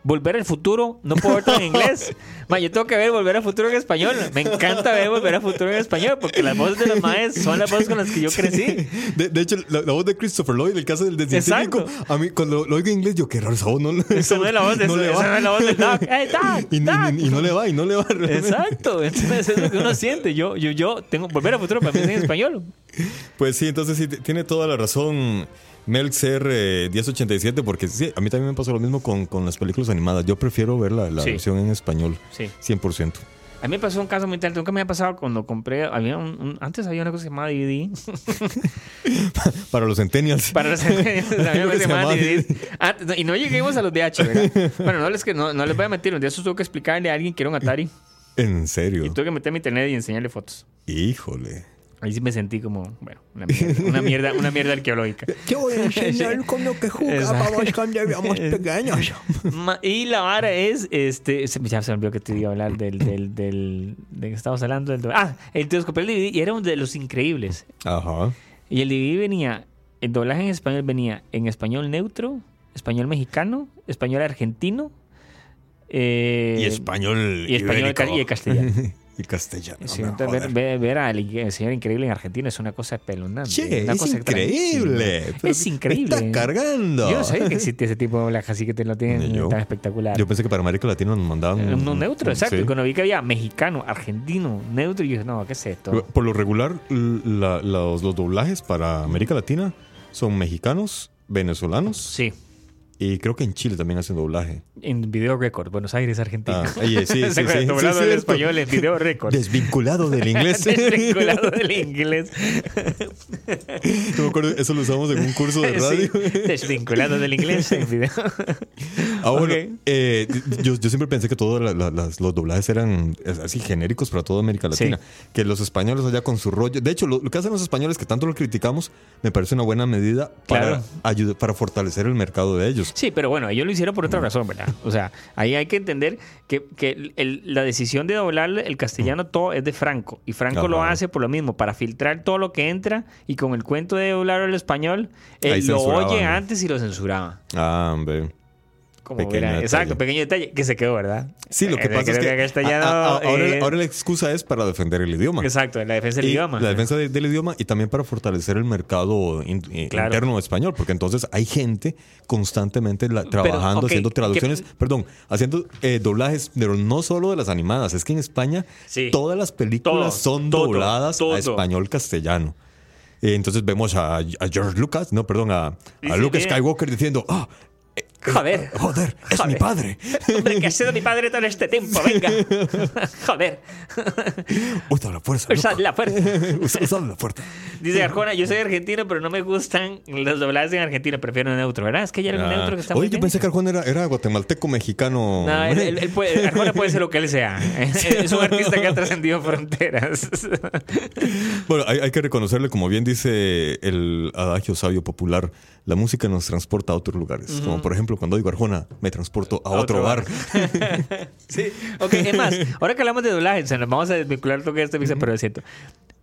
[SPEAKER 1] Volver al futuro, no puedo ver todo en inglés. Ma, yo tengo que ver Volver al futuro en español. Me encanta ver Volver al futuro en español porque las voces de los maes son las voces con las que yo crecí.
[SPEAKER 2] De, de hecho, la, la voz de Christopher Lloyd, el caso del del
[SPEAKER 1] Exacto.
[SPEAKER 2] científico, a mí cuando lo oigo en inglés, yo qué raro esa voz, no,
[SPEAKER 1] Esa no es la voz de
[SPEAKER 2] no le
[SPEAKER 1] esa
[SPEAKER 2] va.
[SPEAKER 1] no es la voz del Doc. ¡Hey, Doc!
[SPEAKER 2] Y, y-
[SPEAKER 1] Doc!
[SPEAKER 2] y no le va, y no le va. realmente.
[SPEAKER 1] Exacto, entonces es lo que uno siente. Yo, yo, yo tengo volver al futuro para mí es en español.
[SPEAKER 2] Pues sí, entonces sí, tiene toda la razón Meltzer eh, 1087, porque sí, a mí también me pasó lo mismo con, con las películas animadas. Yo prefiero ver la, la
[SPEAKER 1] Sí.
[SPEAKER 2] versión en español,
[SPEAKER 1] Sí.
[SPEAKER 2] 100%.
[SPEAKER 1] A mí me pasó un caso muy interesante. Nunca me había pasado cuando compré. Había un, un- antes había una cosa que se llamaba DVD.
[SPEAKER 2] Para los centennials.
[SPEAKER 1] Para los había una cosa DVD. Ah, no, y no lleguemos a los DH, ¿verdad? Bueno, no les, no, no les voy a mentir. Un día eso tuve que explicarle a alguien que era un Atari.
[SPEAKER 2] En serio.
[SPEAKER 1] Y tuve que meterme a internet y enseñarle fotos.
[SPEAKER 2] Híjole.
[SPEAKER 1] Ahí sí me sentí como, bueno, una mierda, una mierda, una mierda arqueológica.
[SPEAKER 3] Te voy a enseñar con lo que jugábamos cuando éramos pequeños.
[SPEAKER 1] Y la vara es, este, se- ya se me olvidó que te iba a hablar del, del, del, de que estábamos hablando del, ah, el tío el DVD y era uno de los increíbles.
[SPEAKER 2] Ajá.
[SPEAKER 1] Y el DVD venía, el doblaje en español venía en español neutro, español mexicano, español argentino, eh,
[SPEAKER 2] y español.
[SPEAKER 1] y español y castellano.
[SPEAKER 2] y castellano.
[SPEAKER 1] Sí,
[SPEAKER 2] no,
[SPEAKER 1] entonces ver, ver- ver al señor increíble en Argentina es una cosa espeluznante.
[SPEAKER 2] Che,
[SPEAKER 1] una
[SPEAKER 2] es
[SPEAKER 1] cosa
[SPEAKER 2] increíble.
[SPEAKER 1] Es increíble.
[SPEAKER 2] Está cargando.
[SPEAKER 1] Yo no sabía que existía ese tipo de doblaje así que te lo tienen
[SPEAKER 2] yo.
[SPEAKER 1] tan espectacular.
[SPEAKER 2] Yo pensé que para América Latina nos mandaban.
[SPEAKER 1] Eh, Uno neutro, exacto.
[SPEAKER 2] Sí.
[SPEAKER 1] Y cuando vi que había mexicano, argentino, neutro, yo dije, no, ¿qué es esto?
[SPEAKER 2] Por lo regular, la- los, los doblajes para América Latina son mexicanos, venezolanos
[SPEAKER 1] Sí.
[SPEAKER 2] Y creo que en Chile también hacen doblaje.
[SPEAKER 1] En Video Record, Buenos Aires, Argentina.
[SPEAKER 2] Ah, oye, sí, sí, sí,
[SPEAKER 1] doblado
[SPEAKER 2] sí,
[SPEAKER 1] al
[SPEAKER 2] cierto.
[SPEAKER 1] español en Video Record.
[SPEAKER 2] Desvinculado del inglés.
[SPEAKER 1] Desvinculado del inglés.
[SPEAKER 2] Yo me acuerdo, eso lo usamos en un curso de radio.
[SPEAKER 1] Desvinculado del inglés en video.
[SPEAKER 2] Ah, bueno, eh, yo, yo siempre pensé que todos la- la- las- los doblajes eran así genéricos para toda América. Latina. Que los españoles allá con su rollo. De hecho, lo, lo que hacen los españoles, que tanto lo criticamos, me parece una buena medida para,
[SPEAKER 1] Claro.
[SPEAKER 2] ayudar, para fortalecer el mercado de ellos.
[SPEAKER 1] Sí, pero bueno, ellos lo hicieron por otra razón, ¿verdad? O sea, ahí hay que entender que, que el- la decisión de doblar el castellano todo es de Franco. Y Franco lo hace por lo mismo, para filtrar todo lo que entra y con el cuento de doblar al español, lo oye antes y lo censuraba.
[SPEAKER 2] Ah, hombre.
[SPEAKER 1] Como
[SPEAKER 2] Pequeño detalle.
[SPEAKER 1] exacto, pequeño detalle que se quedó, ¿verdad?
[SPEAKER 2] Sí, lo que
[SPEAKER 1] Eh,
[SPEAKER 2] pasa es que
[SPEAKER 1] castellano,
[SPEAKER 2] a- a- ahora,
[SPEAKER 1] eh,
[SPEAKER 2] ahora la excusa es para defender el idioma.
[SPEAKER 1] Exacto, en la defensa del
[SPEAKER 2] Y
[SPEAKER 1] idioma.
[SPEAKER 2] La defensa de- del idioma y también para fortalecer el mercado in- eh,
[SPEAKER 1] Claro.
[SPEAKER 2] interno español, porque entonces hay gente constantemente la- trabajando, haciendo
[SPEAKER 1] ¿qué-
[SPEAKER 2] traducciones, perdón, haciendo eh, doblajes, pero no solo de las animadas, es que en España
[SPEAKER 1] Sí.
[SPEAKER 2] todas las películas
[SPEAKER 1] Todo,
[SPEAKER 2] son
[SPEAKER 1] todo,
[SPEAKER 2] dobladas
[SPEAKER 1] todo.
[SPEAKER 2] a español castellano. Entonces vemos a, a George Lucas, no, perdón, a, a Luke. Skywalker diciendo, ah,
[SPEAKER 1] Joder.
[SPEAKER 2] joder, es
[SPEAKER 1] Joder.
[SPEAKER 2] mi padre.
[SPEAKER 1] Hombre, que ha sido mi padre todo este tiempo, venga. Joder.
[SPEAKER 2] Usa la fuerza. Loco.
[SPEAKER 1] la fuerza.
[SPEAKER 2] Usa, usa la fuerza.
[SPEAKER 1] Dice Arjona, yo soy argentino, pero no me gustan los doblajes en Argentina, prefiero neutro, ¿verdad? Es que hay algún
[SPEAKER 2] Ah.
[SPEAKER 1] neutro que está
[SPEAKER 2] Oye,
[SPEAKER 1] muy
[SPEAKER 2] yo
[SPEAKER 1] bien.
[SPEAKER 2] pensé que Arjona era, era guatemalteco mexicano.
[SPEAKER 1] No, él- él- él puede- Arjona puede ser lo que él sea. Es un artista que ha trascendido fronteras.
[SPEAKER 2] Bueno, hay, hay que reconocerle, como bien dice el adagio sabio popular, la música nos transporta a otros lugares. Como por ejemplo, cuando digo Arjona, me transporto a,
[SPEAKER 1] A
[SPEAKER 2] otro,
[SPEAKER 1] otro
[SPEAKER 2] bar.
[SPEAKER 1] Sí. Ok, es más, ahora que hablamos de doblajes, o sea, nos vamos a desvincular todo esto, Pisa, pero es cierto.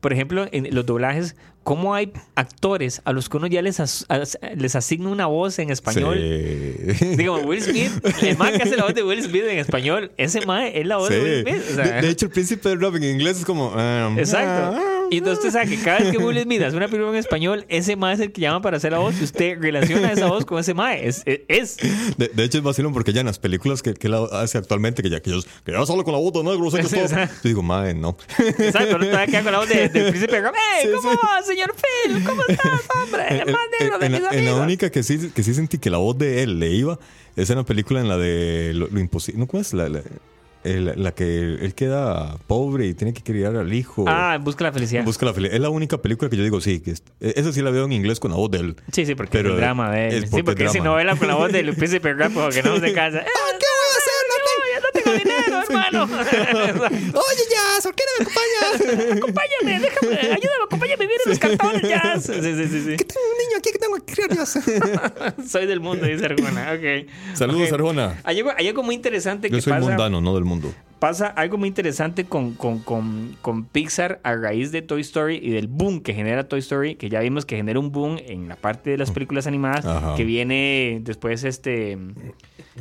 [SPEAKER 1] Por ejemplo, en los doblajes, ¿cómo hay actores a los que uno ya les, as- as- les asigna una voz en español?
[SPEAKER 2] Sí.
[SPEAKER 1] Digo, Will Smith, el man que hace la voz de Will Smith en español, ese man es la voz
[SPEAKER 2] Sí.
[SPEAKER 1] de Will Smith. o sea,
[SPEAKER 2] de, de hecho, el príncipe del rap en inglés es como. um,
[SPEAKER 1] Exacto. Y entonces usted sabe que cada vez que Will Smith hace una película en español, ese mae es el que llama para hacer la voz y usted relaciona esa voz con ese mae. Es, es,
[SPEAKER 2] De, de hecho, es vacilón porque ya en las películas que, que él hace actualmente, que ya, que, ellos, que ya sale con la voz de negro, sé que
[SPEAKER 1] Sí,
[SPEAKER 2] todo. Yo digo, madre, no.
[SPEAKER 1] Exacto, no te va a quedar con la voz de- del príncipe Rap. ¡Hey! ¿Cómo
[SPEAKER 2] sí.
[SPEAKER 1] va, señor Phil? ¿Cómo estás, hombre? El más negro de
[SPEAKER 2] en,
[SPEAKER 1] mis
[SPEAKER 2] la, en la
[SPEAKER 1] amigos.
[SPEAKER 2] única que sí, que sí sentí que la voz de él le iba es en la película en la de Lo, lo imposible. ¿No cómo es? La, la, el- la que él queda pobre y tiene que criar al hijo.
[SPEAKER 1] Ah, busca la felicidad.
[SPEAKER 2] Busca la felicidad. Es la única película que yo digo, sí, que es- esa sí la veo en inglés con la voz de él.
[SPEAKER 1] Sí, sí, porque
[SPEAKER 2] Pero
[SPEAKER 1] es el drama de
[SPEAKER 2] es
[SPEAKER 1] él. Sí,
[SPEAKER 2] porque
[SPEAKER 1] porque
[SPEAKER 2] es
[SPEAKER 1] si
[SPEAKER 2] drama.
[SPEAKER 1] novela con la voz del príncipe Rap, porque no se casa. ¡Eh,
[SPEAKER 2] ¿Qué voy a hacer?
[SPEAKER 1] no, ya no tengo dinero, hermano!
[SPEAKER 2] Oye, ya, ¿por qué no me acompañas?
[SPEAKER 1] acompáñame, déjame, ayúdame, a los cantones ya. Sí, sí, sí, sí.
[SPEAKER 2] Tengo un niño aquí que tengo que criar yo.
[SPEAKER 1] Soy del mundo, dice Arjona. Ok.
[SPEAKER 2] Saludos,
[SPEAKER 1] Ok.
[SPEAKER 2] Arjona.
[SPEAKER 1] Hay algo, hay algo muy interesante
[SPEAKER 2] Yo
[SPEAKER 1] que
[SPEAKER 2] soy
[SPEAKER 1] pasa.
[SPEAKER 2] mundano, no del mundo.
[SPEAKER 1] Pasa algo muy interesante con, con, con, con Pixar a raíz de Toy Story y del boom que genera Toy Story, que ya vimos que genera un boom en la parte de las películas animadas,
[SPEAKER 2] Ajá.
[SPEAKER 1] que viene después este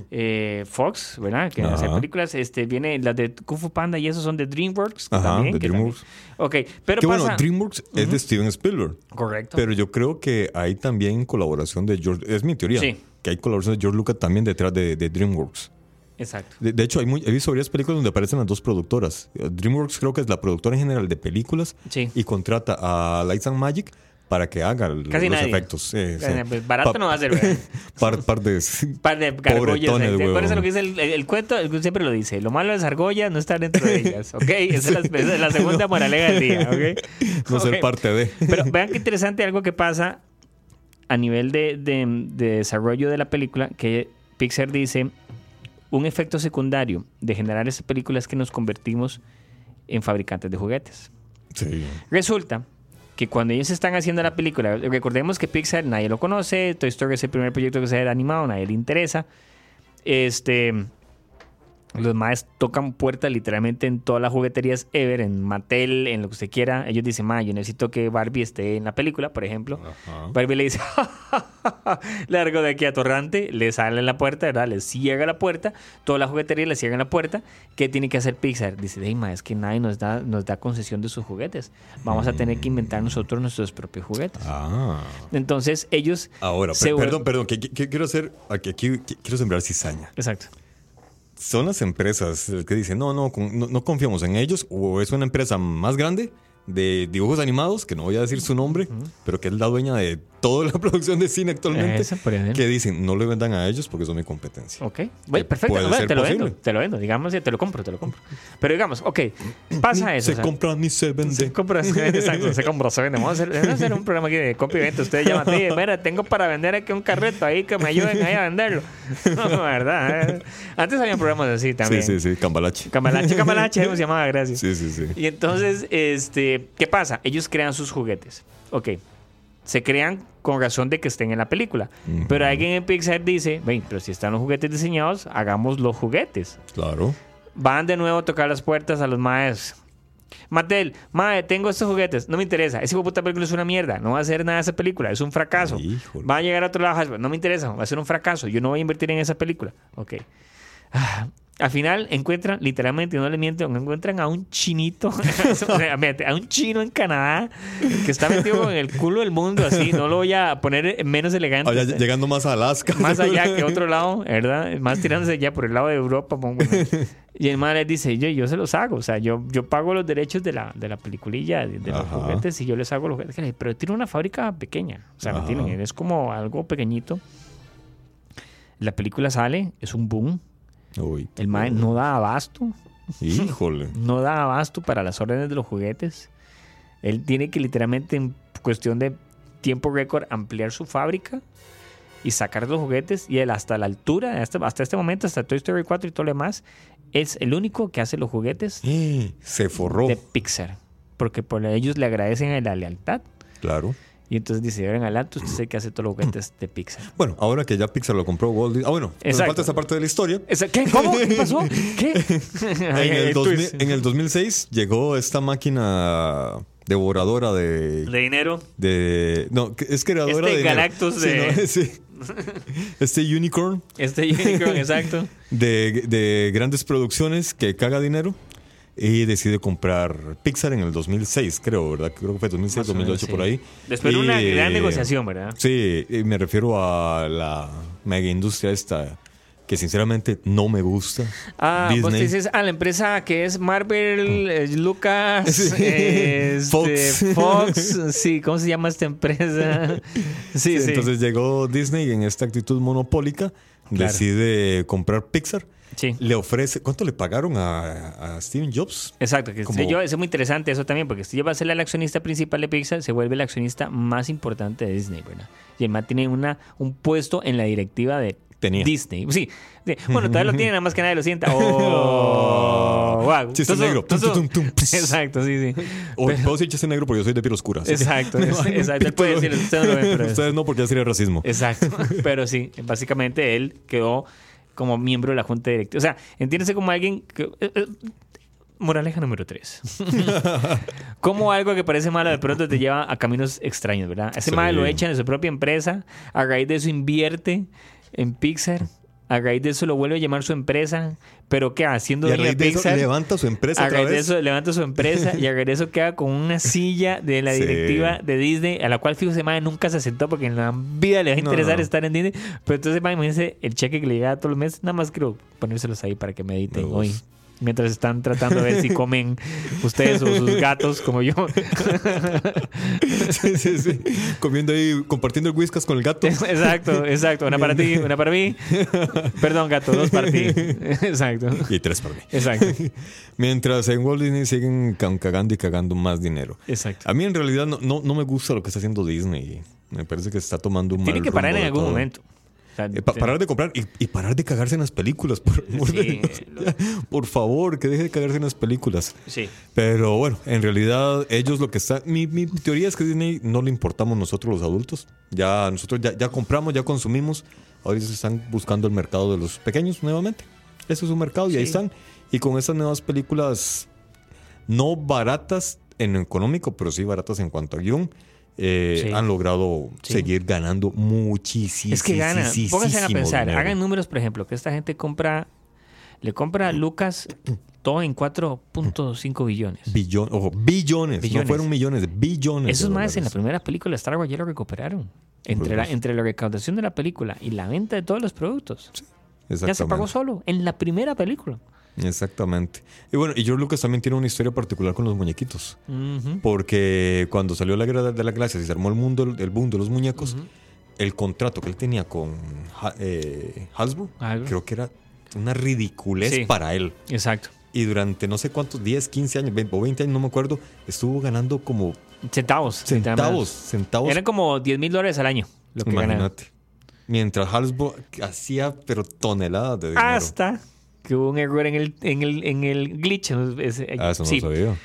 [SPEAKER 1] eh, Fox, ¿verdad? Que hace películas, este, viene las de Kung Fu Panda y esos son de DreamWorks.
[SPEAKER 2] Ajá,
[SPEAKER 1] también,
[SPEAKER 2] de
[SPEAKER 1] que también-
[SPEAKER 2] DreamWorks.
[SPEAKER 1] Ok, pero
[SPEAKER 2] Que
[SPEAKER 1] pasa...
[SPEAKER 2] bueno, DreamWorks es de Steven Spielberg.
[SPEAKER 1] Correcto.
[SPEAKER 2] Pero yo creo que hay también colaboración de George. Es mi teoría.
[SPEAKER 1] Sí.
[SPEAKER 2] Que hay colaboración de George Lucas también detrás de, de DreamWorks.
[SPEAKER 1] Exacto.
[SPEAKER 2] De, de hecho, hay muy, he visto varias películas donde aparecen las dos productoras. DreamWorks creo que es la productora en general de películas
[SPEAKER 1] Sí.
[SPEAKER 2] y contrata a Lights and Magic para que haga
[SPEAKER 1] Casi
[SPEAKER 2] los
[SPEAKER 1] nadie.
[SPEAKER 2] efectos. Sí, sí.
[SPEAKER 1] Pues barato
[SPEAKER 2] Pa-
[SPEAKER 1] no va a ser, ¿verdad?
[SPEAKER 2] Par, par de.
[SPEAKER 1] par de gargollas. ¿eh? Por eso lo que dice el, el- el cuento, el- siempre lo dice. Lo malo de las argollas no estar dentro de ellas, ¿ok? Esa es la, esa es la segunda moraleja del día, ¿ok?
[SPEAKER 2] No ser parte de.
[SPEAKER 1] Pero vean qué interesante algo que pasa a nivel de, de- de desarrollo de la película, que Pixar dice, un efecto secundario de generar esas películas es que nos convertimos en fabricantes de juguetes.
[SPEAKER 2] Sí.
[SPEAKER 1] Resulta que cuando ellos están haciendo la película, recordemos que Pixar nadie lo conoce, Toy Story es el primer proyecto que se ha animado, nadie le interesa. Este, los más tocan puertas literalmente en todas las jugueterías ever, en Mattel, en lo que usted quiera. Ellos dicen, ma, yo necesito que Barbie esté en la película, por ejemplo.
[SPEAKER 2] Ajá.
[SPEAKER 1] Barbie le dice, largo de aquí a Torrante, le sale en la puerta, ¿verdad? Le cierra la puerta, toda la juguetería le cierra la puerta. ¿Qué tiene que hacer Pixar? Dice, hey, ma, es que nadie nos da, nos da concesión de sus juguetes. Vamos a tener que inventar nosotros nuestros propios juguetes.
[SPEAKER 2] Ah.
[SPEAKER 1] Entonces ellos...
[SPEAKER 2] Ahora,
[SPEAKER 1] se
[SPEAKER 2] perdón, perdón, que, que- que quiero hacer, aquí, aquí qui- quiero sembrar cizaña.
[SPEAKER 1] Exacto.
[SPEAKER 2] Son las empresas las que dicen, no, no, con- no, no confiamos en ellos, o es una empresa más grande de dibujos animados, que no voy a decir su nombre, pero que es la dueña de toda la producción de cine actualmente
[SPEAKER 1] Eso
[SPEAKER 2] que dicen no le vendan a ellos porque son mi competencia.
[SPEAKER 1] Ok, bueno, perfecto. bueno, te lo
[SPEAKER 2] posible.
[SPEAKER 1] vendo, te lo vendo. Digamos, te lo compro, te lo compro. Pero digamos, ok, pasa eso.
[SPEAKER 2] se
[SPEAKER 1] o sea,
[SPEAKER 2] compra ni se vende.
[SPEAKER 1] Se compra, se vende, exacto, se compra, se vende. Vamos a hacer, vamos a hacer un programa aquí de copy y venta. Ustedes llaman, "Sí, mira, tengo para vender aquí un carreto ahí que me ayuden ahí a venderlo. No, verdad. eh. Antes había programas así
[SPEAKER 2] Sí,
[SPEAKER 1] también.
[SPEAKER 2] sí, sí, cambalache.
[SPEAKER 1] Camalache, Camalache, se llamaba, gracias.
[SPEAKER 2] Sí, sí, sí.
[SPEAKER 1] Y entonces, este, ¿qué pasa? Ellos crean sus juguetes. Ok. Se crean con razón de que estén en la película. Pero alguien en Pixar dice, ven, pero si están los juguetes diseñados, hagamos los juguetes.
[SPEAKER 2] Claro.
[SPEAKER 1] Van de nuevo a tocar las puertas a los maes. Mattel, mae, tengo estos juguetes. No me interesa. Ese puta película es una mierda. No va a hacer nada esa película. Es un fracaso.
[SPEAKER 2] Híjole.
[SPEAKER 1] Va a llegar a otro lado. No me interesa. Va a ser un fracaso. Yo no voy a invertir en esa película. Ok. Ah, Al final encuentran, literalmente, no le miento, encuentran a un chinito, a un chino en Canadá que está metido en el culo del mundo así. No lo voy a poner menos elegante.
[SPEAKER 2] Llegando más a Alaska.
[SPEAKER 1] Más allá que otro lado, ¿verdad? Más tirándose ya por el lado de Europa. bueno. Y el man les dice, yo, yo se los hago. O sea, yo, yo pago los derechos de la, de la peliculilla, de, de los juguetes, y yo les hago los juguetes. Pero tiene una fábrica pequeña. O sea, ¿me entienden? Es como algo pequeñito. La película sale, es un boom.
[SPEAKER 2] Uy,
[SPEAKER 1] El man no da abasto.
[SPEAKER 2] Híjole.
[SPEAKER 1] No da abasto para las órdenes de los juguetes. Él tiene que literalmente en cuestión de tiempo récord ampliar su fábrica y sacar los juguetes. Y él hasta la altura, hasta, hasta este momento, hasta Toy Story 4 y todo lo demás, es el único que hace los juguetes
[SPEAKER 2] Se forró.
[SPEAKER 1] de Pixar. Porque por ellos le agradecen la lealtad.
[SPEAKER 2] Claro.
[SPEAKER 1] Y entonces dice, ahora en adelante usted el que hace todos los juguetes de Pixar.
[SPEAKER 2] Bueno, ahora que ya Pixar lo compró Walt Disney. Ah, bueno, nos falta esa parte de la historia.
[SPEAKER 1] ¿Qué? ¿Cómo? ¿Qué pasó? ¿Qué?
[SPEAKER 2] En el, 2000
[SPEAKER 1] twist.
[SPEAKER 2] en el 2006 llegó esta máquina devoradora de.
[SPEAKER 1] De dinero.
[SPEAKER 2] de no, es creadora
[SPEAKER 1] Este
[SPEAKER 2] de.
[SPEAKER 1] Galactus
[SPEAKER 2] Sí,
[SPEAKER 1] de-
[SPEAKER 2] ¿no? Sí. Este unicorn
[SPEAKER 1] Este Unicorn, exacto.
[SPEAKER 2] de, de grandes producciones que caga dinero y decide comprar Pixar en el 2006, creo, ¿verdad? Creo que fue 2006,
[SPEAKER 1] Más o menos,
[SPEAKER 2] 2008
[SPEAKER 1] sí.
[SPEAKER 2] por ahí.
[SPEAKER 1] Después de una gran negociación, ¿verdad?
[SPEAKER 2] Sí, me refiero a la mega industria esta que sinceramente no me gusta.
[SPEAKER 1] Ah, vos te
[SPEAKER 2] Disney.
[SPEAKER 1] dices, ah, la empresa que es Marvel, eh, Lucas,
[SPEAKER 2] Sí.
[SPEAKER 1] eh, este,
[SPEAKER 2] Fox.
[SPEAKER 1] Fox, sí, ¿cómo se llama esta empresa? Sí, sí.
[SPEAKER 2] Entonces llegó Disney en esta actitud monopólica,
[SPEAKER 1] Claro.
[SPEAKER 2] decide comprar Pixar,
[SPEAKER 1] Sí.
[SPEAKER 2] le ofrece, ¿cuánto le pagaron a, a Steven Jobs?
[SPEAKER 1] Exacto, que
[SPEAKER 2] Como-
[SPEAKER 1] Jobs- es muy interesante eso también, porque Steve Jobs va a ser el accionista principal de Pixar, se vuelve el accionista más importante de Disney, ¿verdad? Y man tiene una, un puesto en la directiva de
[SPEAKER 2] Tenía.
[SPEAKER 1] Disney. Sí, sí. bueno, todavía lo tiene, nada más que nadie lo sienta. Oh, wow.
[SPEAKER 2] Chiste
[SPEAKER 1] Entonces-
[SPEAKER 2] negro. Tum,
[SPEAKER 1] entonces-
[SPEAKER 2] tum, tum, tum.
[SPEAKER 1] Exacto, sí, sí.
[SPEAKER 2] O puedo decir chiste negro porque yo soy de piel oscura.
[SPEAKER 1] Exacto, es- exacto. Él puede decirlo, ustedes no lo ven, pero es-
[SPEAKER 2] Ustedes no, porque ya sería racismo.
[SPEAKER 1] Exacto. Pero sí, básicamente él quedó como miembro de la junta directiva. O sea, entiéndese como alguien que. eh, eh, Moraleja número 3. como algo que parece malo de pronto te lleva a caminos extraños, ¿verdad? Ese
[SPEAKER 2] Sí.
[SPEAKER 1] mal lo echa en su propia empresa, a raíz de eso invierte en Pixar, a raíz de eso lo vuelve a llamar su empresa, pero ¿qué? Haciendo dueño de
[SPEAKER 2] eso
[SPEAKER 1] Pixar.
[SPEAKER 2] levanta su empresa
[SPEAKER 1] A raíz de eso levanta su empresa y a raíz de eso queda con una silla de la
[SPEAKER 2] Sí.
[SPEAKER 1] directiva de Disney, a la cual fijo mae nunca se sentó porque en la vida le va a interesar
[SPEAKER 2] no.
[SPEAKER 1] estar en Disney. Pero entonces, mae, imagínense el cheque que le llega todos los meses. Nada más quiero ponérselos ahí para que mediten
[SPEAKER 2] Los-
[SPEAKER 1] hoy. Mientras están tratando de ver si comen ustedes o sus gatos como yo.
[SPEAKER 2] sí, sí, sí. Comiendo ahí, compartiendo el whiskas con el gato.
[SPEAKER 1] exacto, exacto. Una para ti, una para mí. Perdón, gato, dos para ti. Exacto.
[SPEAKER 2] Y tres para mí.
[SPEAKER 1] Exacto.
[SPEAKER 2] Mientras en Walt Disney siguen ca- cagando y cagando más dinero.
[SPEAKER 1] Exacto.
[SPEAKER 2] A mí en realidad no, no, no me gusta lo que está haciendo Disney. Me parece que está tomando un
[SPEAKER 1] Tiene que parar en algún
[SPEAKER 2] todo.
[SPEAKER 1] momento. Sea,
[SPEAKER 2] Eh, pa- parar de comprar y, y parar de cagarse en las películas. Por,
[SPEAKER 1] Sí, lo-
[SPEAKER 2] Ya, por favor, que deje de cagarse en las películas.
[SPEAKER 1] Sí.
[SPEAKER 2] Pero bueno, en realidad ellos lo que están... Mi, mi teoría es que Disney no le importamos nosotros los adultos. Ya nosotros ya, ya compramos, ya consumimos. Ahora ellos están buscando el mercado de los pequeños nuevamente. Ese es un mercado y ahí están. Y con estas nuevas películas no baratas en económico, pero sí baratas en cuanto a guion, eh,
[SPEAKER 1] Sí.
[SPEAKER 2] han logrado
[SPEAKER 1] Sí.
[SPEAKER 2] seguir ganando muchísimo.
[SPEAKER 1] Es que ganan. Pónganse a pensar.
[SPEAKER 2] dinero.
[SPEAKER 1] Hagan números, por ejemplo, que esta gente compra, le compra a Lucas todo en 4.5 billones.
[SPEAKER 2] Billon- ojo, billones,
[SPEAKER 1] Billones.
[SPEAKER 2] No fueron millones, billones.
[SPEAKER 1] Esos más en la primera película de Star Wars ya lo recuperaron. Entre la, entre la recaudación de la película y la venta de todos los productos. Ya se pagó solo en la primera película.
[SPEAKER 2] Exactamente. Y bueno, y George Lucas también tiene una historia particular con los muñequitos. Porque cuando salió la guerra de las galaxias y se armó el mundo, el boom de los muñecos, el contrato que él tenía con eh, Hasbro, creo que era una ridiculez
[SPEAKER 1] Sí.
[SPEAKER 2] para él.
[SPEAKER 1] Exacto.
[SPEAKER 2] Y durante no sé cuántos, 10, 15 años, 20 o 20 años, no me acuerdo, estuvo ganando como
[SPEAKER 1] Centavos.
[SPEAKER 2] centavos, centavos.
[SPEAKER 1] Eran como 10 mil dólares al año. Lo que ganaba.
[SPEAKER 2] imagínate. Mientras Hasbro hacía, pero toneladas de dinero.
[SPEAKER 1] Hasta que hubo un error en el, en el, en el glitch.
[SPEAKER 2] Ah, eso
[SPEAKER 1] sí.
[SPEAKER 2] sabía.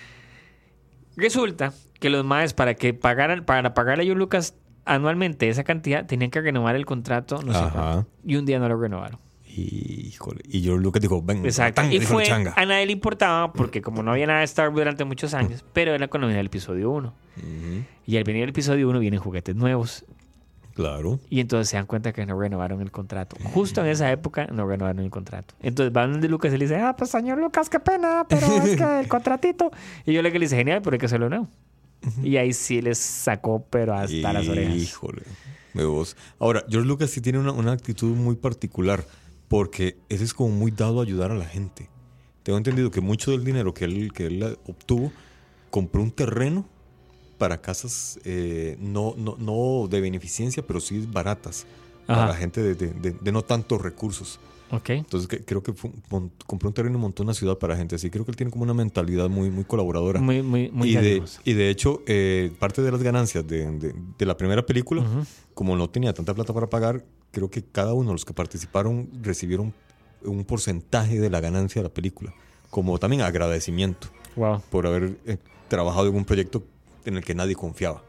[SPEAKER 1] Resulta que los maes para que pagaran, para pagarle a George Lucas anualmente esa cantidad, tenían que renovar el contrato, no sé cuánto. Y un día no lo renovaron.
[SPEAKER 2] Híjole. Y George Lucas dijo, ven,
[SPEAKER 1] Exacto.
[SPEAKER 2] tan,
[SPEAKER 1] Y fue,
[SPEAKER 2] la changa.
[SPEAKER 1] a nadie le importaba, porque como no había nada de Star Wars durante muchos años, pero era cuando venía el episodio 1.
[SPEAKER 2] Ujú,
[SPEAKER 1] Y al venir el episodio 1 vienen juguetes nuevos.
[SPEAKER 2] Claro.
[SPEAKER 1] Y entonces se dan cuenta que no renovaron el contrato. Justo en esa época no renovaron el contrato. Entonces van de Lucas y le dice, ah, pues señor Lucas, qué pena, pero es que el contratito. Y yo le que le dice, genial, pero hay que hacerlo nuevo. Y ahí sí les sacó, pero hasta las orejas.
[SPEAKER 2] Híjole. De vos. Ahora, George Lucas sí tiene una, una actitud muy particular porque ese es como muy dado a ayudar a la gente. Tengo entendido que mucho del dinero que él, que él obtuvo compró un terreno para casas eh, no, no, no de beneficencia, pero sí baratas.
[SPEAKER 1] Ajá.
[SPEAKER 2] Para gente de, de- de- de no tantos recursos.
[SPEAKER 1] Ok.
[SPEAKER 2] Entonces que- creo que fue compró un terreno y montó una ciudad para gente así. Creo que él tiene como una mentalidad muy, muy colaboradora.
[SPEAKER 1] Muy, muy, muy
[SPEAKER 2] y, de, y de hecho, eh, parte de las ganancias de, la primera película,
[SPEAKER 1] Ujú.
[SPEAKER 2] como no tenía tanta plata para pagar, creo que cada uno de los que participaron recibieron un porcentaje de la ganancia de la película, como también agradecimiento
[SPEAKER 1] Wow.
[SPEAKER 2] por haber eh, trabajado en un proyecto en el que nadie confiaba.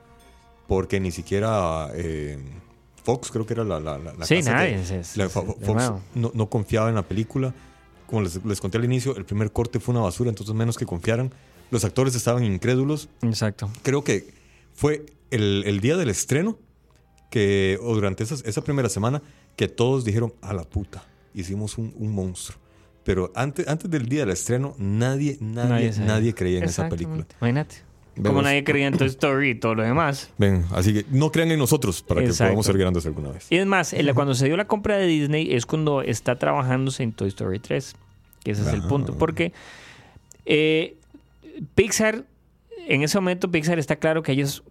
[SPEAKER 2] Porque ni siquiera eh, Fox, creo que era la, la, la- la
[SPEAKER 1] Sí,
[SPEAKER 2] casa
[SPEAKER 1] nadie.
[SPEAKER 2] que-
[SPEAKER 1] es-
[SPEAKER 2] la- Fox no, no confiaba en la película. Como les, les conté al inicio, el primer corte fue una basura, entonces menos que confiaran. Los actores estaban incrédulos.
[SPEAKER 1] Exacto.
[SPEAKER 2] Creo que fue el, el día del estreno, que, o durante esas- esa primera semana, que todos dijeron, a la puta, hicimos un, un monstruo. Pero antes, antes del día del estreno, nadie, nadie,
[SPEAKER 1] sabía.
[SPEAKER 2] nadie, creía en esa película.
[SPEAKER 1] Imagínate.
[SPEAKER 2] Vemos.
[SPEAKER 1] Como nadie creía en Toy Story y todo lo demás.
[SPEAKER 2] Ven, así que no crean en nosotros para que podamos ser grandes alguna vez.
[SPEAKER 1] Y es más, cuando se dio la compra de Disney es cuando está trabajándose en Toy Story 3. Que ese es el
[SPEAKER 2] Ah.
[SPEAKER 1] punto. Porque eh, Pixar, en ese momento Pixar está claro que ellos,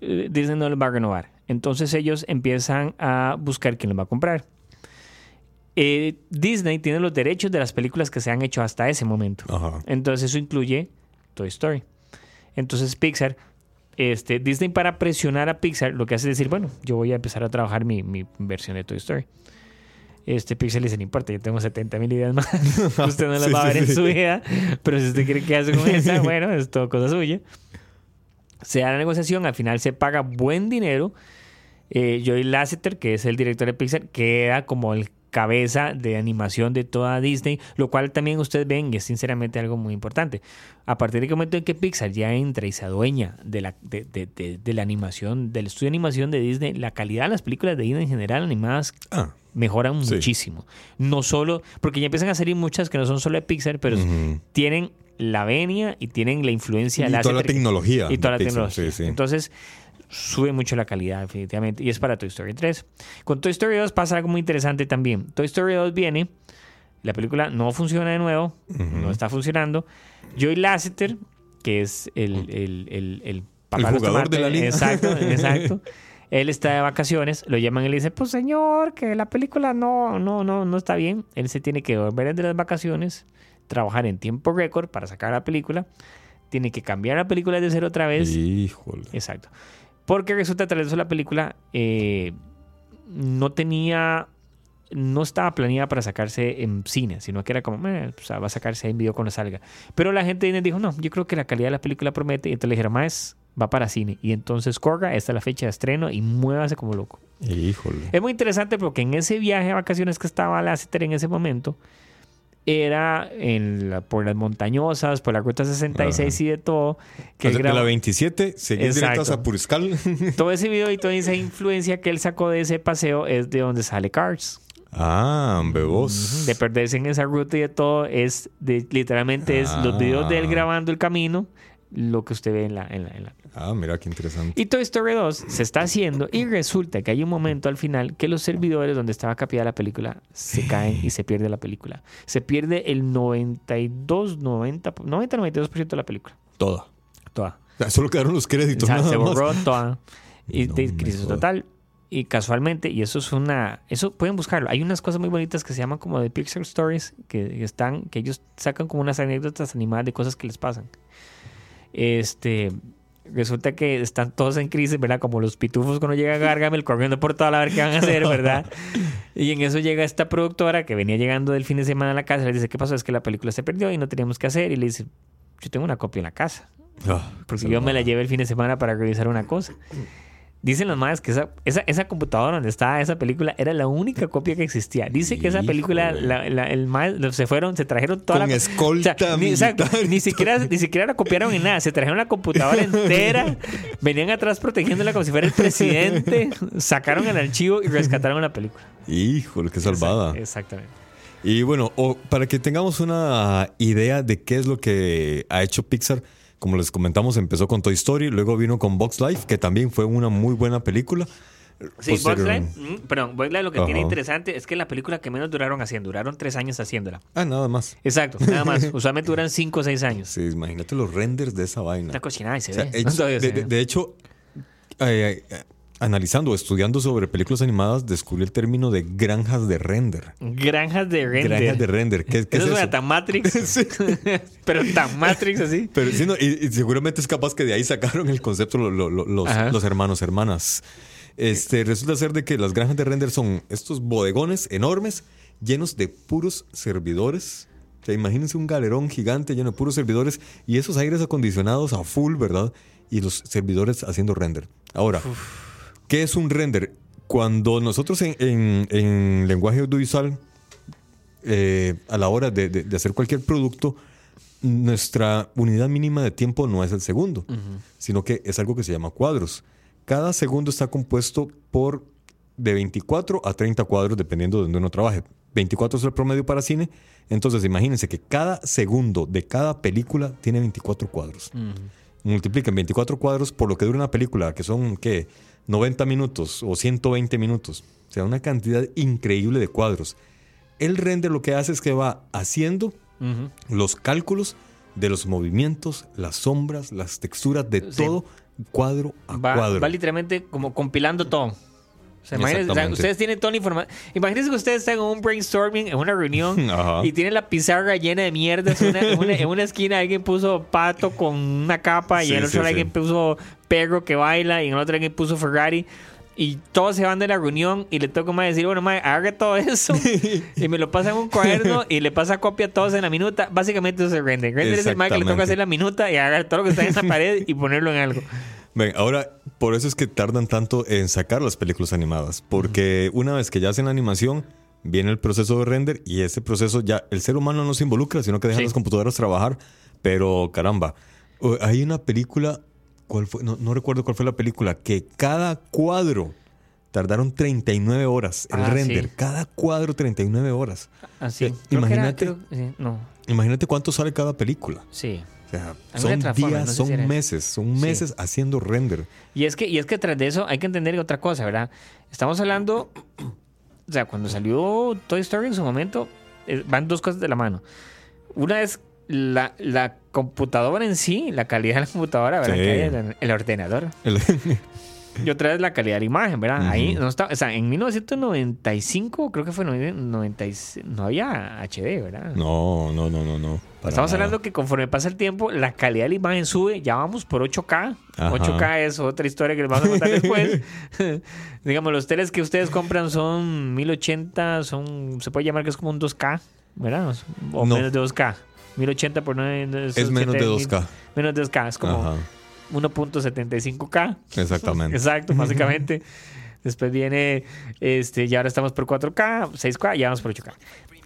[SPEAKER 1] eh, Disney no les va a renovar. Entonces ellos empiezan a buscar quién les va a comprar. Eh, Disney tiene los derechos de las películas que se han hecho hasta ese momento.
[SPEAKER 2] Ajá.
[SPEAKER 1] Entonces eso incluye Toy Story. Entonces Pixar, este, Disney para presionar a Pixar, lo que hace es decir, bueno, yo voy a empezar a trabajar mi, mi versión de Toy Story. Este Pixar le dice, no importa, yo tengo 70 mil ideas más. usted no las
[SPEAKER 2] Sí,
[SPEAKER 1] va a ver
[SPEAKER 2] sí.
[SPEAKER 1] en su vida, pero si usted quiere que haga con esa, bueno, es todo cosa suya. Se da la negociación, al final se paga buen dinero. Eh, Joey Lasseter, que es el director de Pixar, queda como el cabeza de animación de toda Disney, lo cual también ustedes ven y es sinceramente algo muy importante. A partir del momento en que Pixar ya entra y se adueña de la, de, de- de- de la animación, del estudio de animación de Disney, la calidad de las películas de Disney en general animadas
[SPEAKER 2] Ah,
[SPEAKER 1] mejoran
[SPEAKER 2] Sí.
[SPEAKER 1] muchísimo. No solo, porque ya empiezan a salir muchas que no son solo de Pixar, pero tienen la venia y tienen la influencia
[SPEAKER 2] Y
[SPEAKER 1] de
[SPEAKER 2] toda la tecnología
[SPEAKER 1] y toda la
[SPEAKER 2] Pixar,
[SPEAKER 1] tecnología.
[SPEAKER 2] sí, sí.
[SPEAKER 1] Entonces, sube mucho la calidad, definitivamente. Y es para Toy Story 3. Con Toy Story 2 pasa algo muy interesante también. Toy Story 2 viene, la película no funciona de nuevo, no está funcionando. Joey Lasseter, que es el, el, el, el papá
[SPEAKER 2] El jugador de la liga.
[SPEAKER 1] Exacto, exacto. Él está de vacaciones, lo llaman y le dicen, pues señor, que la película no, no, no, no está bien. Él se tiene que volver de las vacaciones, trabajar en tiempo récord para sacar la película. Tiene que cambiar la película de cero otra vez.
[SPEAKER 2] Híjole.
[SPEAKER 1] Exacto. Porque resulta tras la película eh, no tenía, no estaba planeada para sacarse en cine, sino que era como, "Eh, o sea, va a sacarse en video cuando salga. Pero la gente dijo, no, yo creo que la calidad de la película promete. Y entonces le dijeron, más va para cine. Y entonces corga, esta es la fecha de estreno y muévase como loco.
[SPEAKER 2] Híjole.
[SPEAKER 1] Es muy interesante porque en ese viaje a vacaciones que estaba Lasseter en ese momento, era en la- por las montañosas, por la ruta 66 y de todo. Que
[SPEAKER 2] O sea,
[SPEAKER 1] grabó-
[SPEAKER 2] la 27, seguir directo hasta Puriscal.
[SPEAKER 1] todo ese video y toda esa influencia que él sacó de ese paseo es de donde sale Cars.
[SPEAKER 2] ah, bebos.
[SPEAKER 1] De perderse en esa ruta y de todo, es de, literalmente es los videos de él
[SPEAKER 2] Ah.
[SPEAKER 1] grabando el camino lo que usted ve en la, en la, en la-
[SPEAKER 2] Ah, mira qué interesante.
[SPEAKER 1] Y Toy Story 2 se está haciendo y resulta que hay un momento al final que los servidores donde estaba capeada la película se caen y se pierde la película. Se pierde el 92, 90, 90, 92% de la película.
[SPEAKER 2] Toda.
[SPEAKER 1] Toda.
[SPEAKER 2] Ah, Solo quedaron los
[SPEAKER 1] O
[SPEAKER 2] créditos.
[SPEAKER 1] sea,
[SPEAKER 2] nada
[SPEAKER 1] se
[SPEAKER 2] más.
[SPEAKER 1] borró toda. Y
[SPEAKER 2] No
[SPEAKER 1] de crisis total. Y casualmente, y eso es una. Eso pueden buscarlo. Hay unas cosas muy bonitas que se llaman como de Pixar Stories, que están, que ellos sacan como unas anécdotas animadas de cosas que les pasan. Este. Resulta que están todos en crisis, ¿verdad? Como los pitufos cuando llega Gargamel corriendo por toda la ver qué van a hacer, ¿verdad? Y en eso llega esta productora que venía llegando del fin de semana a la casa. Le dice: ¿Qué pasó? Es que la película se perdió y no teníamos que hacer. Y le dice: Yo tengo una copia en la casa.
[SPEAKER 2] Ah,
[SPEAKER 1] Porque yo me la llevé el fin de semana para revisar una cosa. Dicen los más que esa, esa, esa computadora donde estaba esa película era la única copia que existía. Dice que esa película, la- la- el mae- se fueron, se trajeron toda
[SPEAKER 2] Con
[SPEAKER 1] la
[SPEAKER 2] escolta
[SPEAKER 1] ni, exacto,
[SPEAKER 2] militar y
[SPEAKER 1] ni siquiera, ni siquiera la copiaron en nada. Se trajeron la computadora entera, venían atrás protegiéndola como si fuera el presidente, sacaron el archivo y rescataron la película.
[SPEAKER 2] Híjole, qué salvada.
[SPEAKER 1] Exactamente.
[SPEAKER 2] Y bueno, o para que tengamos una idea de qué es lo que ha hecho Pixar, como les comentamos, empezó con Toy Story, luego vino con Box Life, que también fue una muy buena película.
[SPEAKER 1] Sí, Bugs
[SPEAKER 2] Posterior-
[SPEAKER 1] Life, mm, perdón, Bugs Life lo que tiene interesante es que la película que menos duraron haciendo, duraron tres años haciéndola.
[SPEAKER 2] Ah, nada más.
[SPEAKER 1] Exacto, nada más. Usualmente duran cinco o seis años.
[SPEAKER 2] Sí, imagínate los renders de esa vaina.
[SPEAKER 1] Está cocinada y se
[SPEAKER 2] O sea,
[SPEAKER 1] ve.
[SPEAKER 2] ellos-
[SPEAKER 1] Todavía
[SPEAKER 2] de,
[SPEAKER 1] se
[SPEAKER 2] de-
[SPEAKER 1] ve.
[SPEAKER 2] de hecho, eh, eh, analizando o estudiando sobre películas animadas, descubrí el término de granjas de render.
[SPEAKER 1] Granjas de render.
[SPEAKER 2] Granjas de render. ¿Qué, qué
[SPEAKER 1] Eso
[SPEAKER 2] es eso?
[SPEAKER 1] tan Matrix. Pero tan Matrix así.
[SPEAKER 2] Pero sí, no, y, y seguramente es capaz que de ahí sacaron el concepto lo- lo- lo- los,
[SPEAKER 1] Ajá.
[SPEAKER 2] los hermanos, hermanas. Este, resulta ser de que las granjas de render son estos bodegones enormes llenos de puros servidores. O sea, imagínense un galerón gigante lleno de puros servidores y esos aires acondicionados a full, ¿verdad? Y los servidores haciendo render. Ahora, ¿qué es un render? Cuando nosotros en, en- en lenguaje audiovisual, eh, a la hora de, de- de hacer cualquier producto, nuestra unidad mínima de tiempo no es el segundo, sino que es algo que se llama cuadros. Cada segundo está compuesto por de 24 a 30 cuadros, dependiendo de donde uno trabaje. 24 es el promedio para cine. Entonces, imagínense que cada segundo de cada película tiene 24 cuadros. Multipliquen 24 cuadros por lo que dura una película, que son, ¿qué? 90 minutos o 120 minutos. O sea, una cantidad increíble de cuadros. El render lo que hace es que va haciendo los cálculos de los movimientos, las sombras, las texturas de
[SPEAKER 1] Sí.
[SPEAKER 2] todo cuadro a
[SPEAKER 1] Va,
[SPEAKER 2] cuadro.
[SPEAKER 1] va literalmente como compilando todo. O sea, imagínense, o sea,
[SPEAKER 2] Exactamente.
[SPEAKER 1] ustedes tienen toda la información. Imagínense que ustedes están en un brainstorming, en una reunión,
[SPEAKER 2] Ajá.
[SPEAKER 1] y tienen la pizarra llena de mierdas. En una, en una- en una esquina alguien puso pato con una capa, y en el
[SPEAKER 2] sí,
[SPEAKER 1] otro
[SPEAKER 2] sí.
[SPEAKER 1] alguien puso perro que baila, y en el otro alguien puso Ferrari. Y todos se van de la reunión y le toca más decir, bueno, mae, haga todo eso y me lo pasa en un cuaderno y le pasa copia a todos en la minuta. Básicamente eso es render. Render es el mae que le toca hacer la minuta y haga todo lo que está en esa pared y ponerlo en algo.
[SPEAKER 2] Ven, ahora, por eso es que tardan tanto en sacar las películas animadas. Porque una vez que ya hacen la animación, viene el proceso de render y ese proceso ya el ser humano no se involucra, sino que deja
[SPEAKER 1] Sí.
[SPEAKER 2] las computadoras trabajar. Pero caramba, uh, hay una película, ¿cuál fue? No, no recuerdo cuál fue la película, que cada cuadro tardaron 39 horas el
[SPEAKER 1] Ah,
[SPEAKER 2] render.
[SPEAKER 1] sí.
[SPEAKER 2] Cada cuadro 39 horas.
[SPEAKER 1] Así.
[SPEAKER 2] Eh,
[SPEAKER 1] que era-
[SPEAKER 2] imagínate.
[SPEAKER 1] creo- sí, no,
[SPEAKER 2] Imagínate cuánto sale cada película.
[SPEAKER 1] sí.
[SPEAKER 2] O sea,
[SPEAKER 1] Alguna
[SPEAKER 2] son días,
[SPEAKER 1] no sé
[SPEAKER 2] son
[SPEAKER 1] si
[SPEAKER 2] meses, son
[SPEAKER 1] Sí.
[SPEAKER 2] meses haciendo render.
[SPEAKER 1] Y es que, y es que tras de eso hay que entender otra cosa, ¿verdad? Estamos hablando, o sea, cuando salió Toy Story en su momento, eh, van dos cosas de la mano. Una es la, la computadora en sí, la calidad de la computadora, ¿verdad?
[SPEAKER 2] Sí.
[SPEAKER 1] Que hay en el, el ordenador.
[SPEAKER 2] El-
[SPEAKER 1] Y otra es la calidad de la imagen, ¿verdad? Ahí no está, o sea, en 1995, creo que fue 96, no había HD, ¿verdad?
[SPEAKER 2] No, no, no, no, no. Para
[SPEAKER 1] Estamos
[SPEAKER 2] nada.
[SPEAKER 1] hablando que conforme pasa el tiempo, la calidad de la imagen sube. Ya vamos por 8K.
[SPEAKER 2] Ajá.
[SPEAKER 1] 8K es otra historia que les vamos a contar después. Digamos, los teles que ustedes compran son 1080, son, se puede llamar que es como un 2K, ¿verdad? O
[SPEAKER 2] No.
[SPEAKER 1] menos de 2K. 1080 por 9.
[SPEAKER 2] Es menos de 2K.
[SPEAKER 1] Menos de 2K, es como
[SPEAKER 2] Ajá,
[SPEAKER 1] 1.75K.
[SPEAKER 2] exactamente.
[SPEAKER 1] Exacto, básicamente. Después viene, este, ya ahora estamos por 4K, 6K, ya vamos por 8K.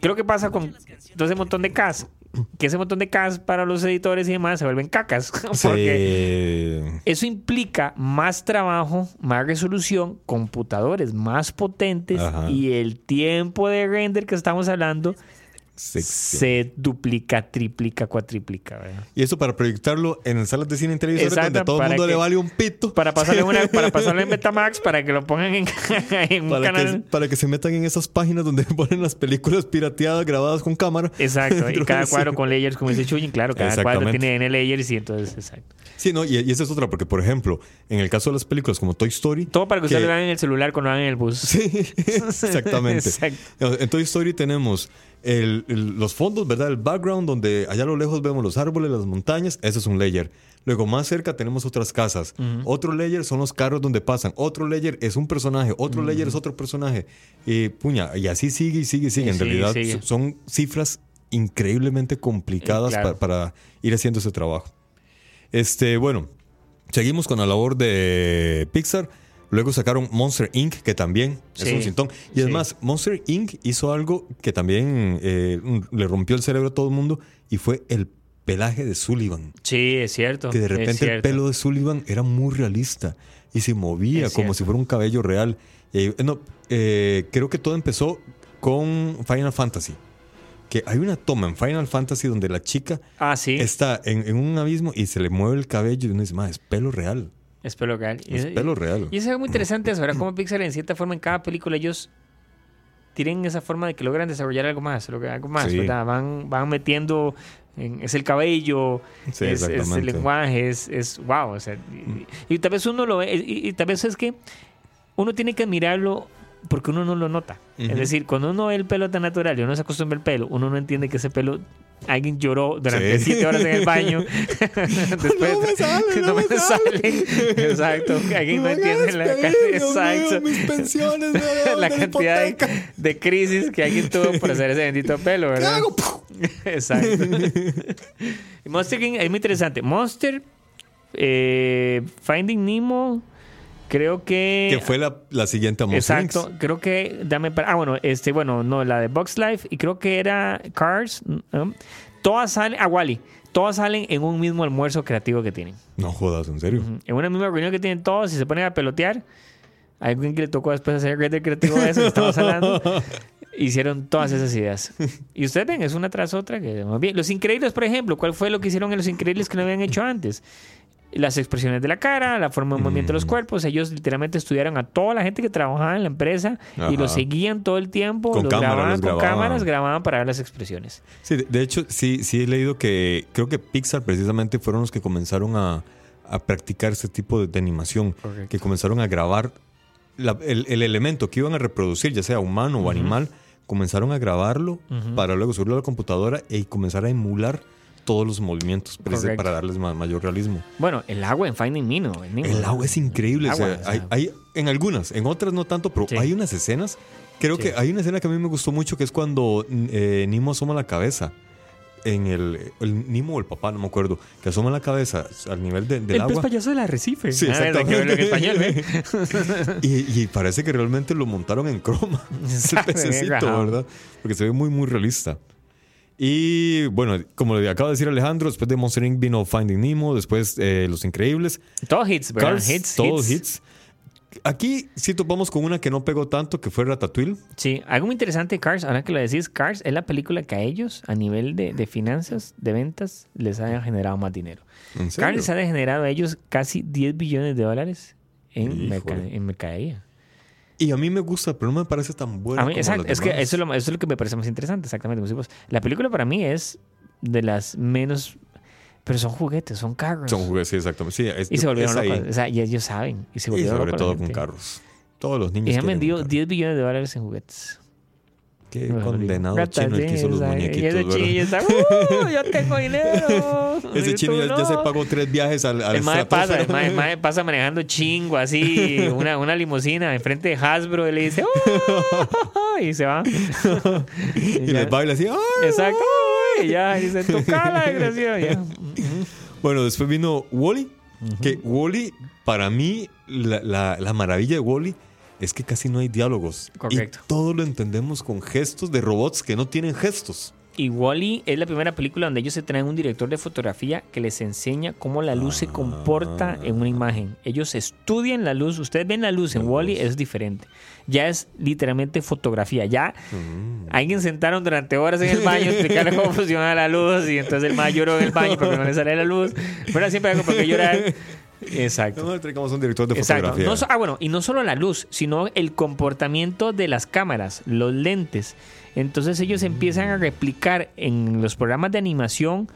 [SPEAKER 1] Creo que pasa con todo ese montón de Ks, que ese montón de Ks para los editores y demás se vuelven cacas, porque
[SPEAKER 2] Sí.
[SPEAKER 1] eso implica más trabajo, más resolución, computadores más potentes
[SPEAKER 2] Ajá.
[SPEAKER 1] y el tiempo de render que estamos hablando
[SPEAKER 2] Se-
[SPEAKER 1] se duplica, triplica, cuatriplica, ¿verdad?
[SPEAKER 2] Y eso para proyectarlo en salas de cine televisores
[SPEAKER 1] Exacto,
[SPEAKER 2] donde a todo el mundo le
[SPEAKER 1] que-
[SPEAKER 2] vale un pito.
[SPEAKER 1] Para pasarle, una, para pasarle en Betamax, para que lo pongan en, en un
[SPEAKER 2] Para que,
[SPEAKER 1] canal.
[SPEAKER 2] para que se metan en esas páginas donde ponen las películas pirateadas grabadas con cámara.
[SPEAKER 1] Exacto, y cada cuadro con layers, como dice Chuyin, claro, cada cuadro tiene N layers y entonces, exacto.
[SPEAKER 2] Sí, no, y, y esa es otra, porque por ejemplo, en el caso de las películas como Toy Story.
[SPEAKER 1] Todo para que ustedes
[SPEAKER 2] que-
[SPEAKER 1] lo vean en el celular cuando van en el bus.
[SPEAKER 2] Sí, exactamente.
[SPEAKER 1] Exacto.
[SPEAKER 2] En Toy Story tenemos el- el- los fondos, ¿verdad? El background, donde allá a lo lejos vemos los árboles, las montañas, eso es un layer. Luego más cerca tenemos otras casas. Otro layer son los carros donde pasan. Otro layer es un personaje. Otro layer es otro personaje. Y puña, y así sigue y sigue y sigue.
[SPEAKER 1] Y
[SPEAKER 2] en
[SPEAKER 1] sigue
[SPEAKER 2] realidad
[SPEAKER 1] sigue.
[SPEAKER 2] son cifras increíblemente complicadas
[SPEAKER 1] Eh, claro.
[SPEAKER 2] pa- para ir haciendo ese trabajo. Este, bueno, seguimos con la labor de Pixar. Luego sacaron Monster Inc., que también es
[SPEAKER 1] Sí,
[SPEAKER 2] un cintón. Y
[SPEAKER 1] sí.
[SPEAKER 2] es más, Monster Inc. hizo algo que también eh, le rompió el cerebro a todo el mundo y fue el pelaje de Sullivan.
[SPEAKER 1] Sí, es cierto.
[SPEAKER 2] Que de repente el pelo de Sullivan era muy realista y se movía
[SPEAKER 1] Es
[SPEAKER 2] como
[SPEAKER 1] cierto.
[SPEAKER 2] si fuera un cabello real. Ahí- no, eh, creo que todo empezó con Final Fantasy. Que hay una toma en Final Fantasy donde la chica
[SPEAKER 1] Ah, sí. Es,
[SPEAKER 2] está en, en un abismo y se le mueve el cabello y uno dice, "Ma, es pelo real.
[SPEAKER 1] pelo real. Y-
[SPEAKER 2] Es pelo real.
[SPEAKER 1] Y es algo muy interesante eso, ¿verdad? Como Pixar en cierta forma en cada película ellos tienen esa forma de que logran desarrollar algo más, algo más,
[SPEAKER 2] Sí.
[SPEAKER 1] ¿verdad? Van, van metiendo, en- es el cabello,
[SPEAKER 2] Sí,
[SPEAKER 1] es, es el lenguaje, es, es wow, o sea, y, y tal vez uno lo ve, y, y tal vez es que uno tiene que admirarlo porque uno no lo nota. Es decir, cuando uno ve el pelo tan natural y uno se acostumbra al pelo, uno no entiende que ese pelo alguien lloró durante
[SPEAKER 2] Sí.
[SPEAKER 1] siete horas en el baño. Después,
[SPEAKER 2] No me sale, no me sale.
[SPEAKER 1] Exacto. Alguien no
[SPEAKER 2] Me
[SPEAKER 1] entiende la,
[SPEAKER 2] mío,
[SPEAKER 1] exacto.
[SPEAKER 2] mis pensiones, de-
[SPEAKER 1] la cantidad de, de crisis que alguien tuvo por hacer ese bendito pelo,
[SPEAKER 2] ¿Qué
[SPEAKER 1] ¿verdad?
[SPEAKER 2] hago?
[SPEAKER 1] Exacto. Monster Inc. es muy interesante. Monster, eh, Finding Nemo, creo que.
[SPEAKER 2] Que fue la, la siguiente a
[SPEAKER 1] Exacto, creo que dame para. Ah, bueno, este, bueno, no, la de Box Life y creo que era Cars. ¿no? Todas salen, a Wally, todas salen en un mismo almuerzo creativo que tienen.
[SPEAKER 2] No jodas, en serio.
[SPEAKER 1] En una misma reunión que tienen todos y se ponen a pelotear. A alguien que le tocó después hacer el creativo de eso que estamos hablando. Hicieron todas esas ideas. Y ustedes ven, es una tras otra. que bien. Los Increíbles, por ejemplo, ¿cuál fue lo que hicieron en Los Increíbles que no habían hecho antes? Las expresiones de la cara, la forma de movimiento de los cuerpos. Ellos literalmente estudiaron a toda la gente que trabajaba en la empresa y los seguían todo el tiempo.
[SPEAKER 2] Con
[SPEAKER 1] los
[SPEAKER 2] cámara,
[SPEAKER 1] grababan
[SPEAKER 2] los
[SPEAKER 1] con
[SPEAKER 2] grababan.
[SPEAKER 1] cámaras, grababan para ver las expresiones.
[SPEAKER 2] Sí, de, hecho, sí, sí he leído que creo que Pixar precisamente fueron los que comenzaron a, a practicar este tipo de, de animación.
[SPEAKER 1] Correcto.
[SPEAKER 2] Que comenzaron a grabar la- el, el elemento que iban a reproducir, ya sea humano o animal, comenzaron a grabarlo para luego subirlo a la computadora y comenzar a emular todos los movimientos
[SPEAKER 1] Correcto.
[SPEAKER 2] para darles ma- mayor realismo.
[SPEAKER 1] Bueno, el agua en Finding Nemo. El,
[SPEAKER 2] agua es increíble.
[SPEAKER 1] El
[SPEAKER 2] o sea,
[SPEAKER 1] agua, o sea.
[SPEAKER 2] hay, hay- en algunas, en otras no tanto, pero
[SPEAKER 1] Sí.
[SPEAKER 2] hay unas escenas. Creo
[SPEAKER 1] Sí.
[SPEAKER 2] que hay una escena que a mí me gustó mucho que es cuando eh, Nemo asoma la cabeza. En el, el Nemo o el papá, no me acuerdo, que asoma la cabeza al nivel de- del
[SPEAKER 1] el pez
[SPEAKER 2] agua.
[SPEAKER 1] payaso del arrecife.
[SPEAKER 2] Sí,
[SPEAKER 1] Ah, español, ¿eh?
[SPEAKER 2] Y, y parece que realmente lo montaron en croma. Ese
[SPEAKER 1] Sabe,
[SPEAKER 2] pececito. ¿verdad? Porque se ve muy, muy realista. Y bueno, como le acaba de decir Alejandro, después de Monster Inc. vino Finding Nemo, después eh, Los Increíbles.
[SPEAKER 1] Todos hits, ¿verdad?
[SPEAKER 2] Cars,
[SPEAKER 1] hits,
[SPEAKER 2] todos
[SPEAKER 1] hits.
[SPEAKER 2] hits. Aquí sí topamos con una que no pegó tanto, que fue Ratatouille.
[SPEAKER 1] Sí, algo muy interesante Cars, ahora que lo decís, Cars es la película que a ellos, a nivel de, de finanzas, de ventas, les ha generado más dinero. Cars les ha generado a ellos casi 10 billones de dólares en mercadería.
[SPEAKER 2] Y a mí me gusta, pero no me parece tan buena.
[SPEAKER 1] A mí,
[SPEAKER 2] como
[SPEAKER 1] exacto, es que eso es, lo, eso es lo que me parece más interesante, exactamente. La película para mí es de las menos... Pero son juguetes, son carros.
[SPEAKER 2] Son juguetes, sí, exactamente. Sí, es-
[SPEAKER 1] y se volvieron
[SPEAKER 2] ahí.
[SPEAKER 1] locos. O sea, y ellos saben. Y se
[SPEAKER 2] Y
[SPEAKER 1] volvieron
[SPEAKER 2] sobre
[SPEAKER 1] locos
[SPEAKER 2] todo con carros. Todos los niños.
[SPEAKER 1] Y han vendido
[SPEAKER 2] carro.
[SPEAKER 1] 10 billones de dólares en juguetes.
[SPEAKER 2] Qué
[SPEAKER 1] No,
[SPEAKER 2] condenado chino el que hizo los muñequitos,
[SPEAKER 1] Y ese chino ya está, ¡uh! yo tengo dinero.
[SPEAKER 2] Ese
[SPEAKER 1] Y
[SPEAKER 2] chino ya, ya se pagó tres viajes al, al
[SPEAKER 1] El mae pasa, el
[SPEAKER 2] estratosfera.
[SPEAKER 1] mae, mae pasa manejando chingo así, una, una limusina enfrente de Hasbro y le dice, ¡oh! y se va.
[SPEAKER 2] Y
[SPEAKER 1] ya.
[SPEAKER 2] les baila así. ¡ay!
[SPEAKER 1] Exacto. Y ya, y dice, desgraciado. Ya.
[SPEAKER 2] Bueno, después vino Wally. Que Wally, para mí, la, la- la maravilla de Wally es que casi no hay diálogos.
[SPEAKER 1] Correcto.
[SPEAKER 2] Y todo lo entendemos con gestos de robots que no tienen gestos.
[SPEAKER 1] Y Wally es la primera película donde ellos se traen un director de fotografía que les enseña cómo la luz se comporta en una imagen. Ellos estudian la luz. Ustedes ven la luz en Wally, es diferente. Ya es literalmente fotografía. Ya alguien sentaron durante horas en el baño explicarle cómo funciona la luz. Y entonces el más lloró en el baño porque no le sale la luz. Bueno, siempre hay algo por qué llorar. Exacto.
[SPEAKER 2] No, un director de
[SPEAKER 1] Exacto.
[SPEAKER 2] fotografía.
[SPEAKER 1] No so- ah, bueno, y no solo la luz, sino el comportamiento de las cámaras, los lentes. Entonces ellos empiezan a replicar en los programas de animación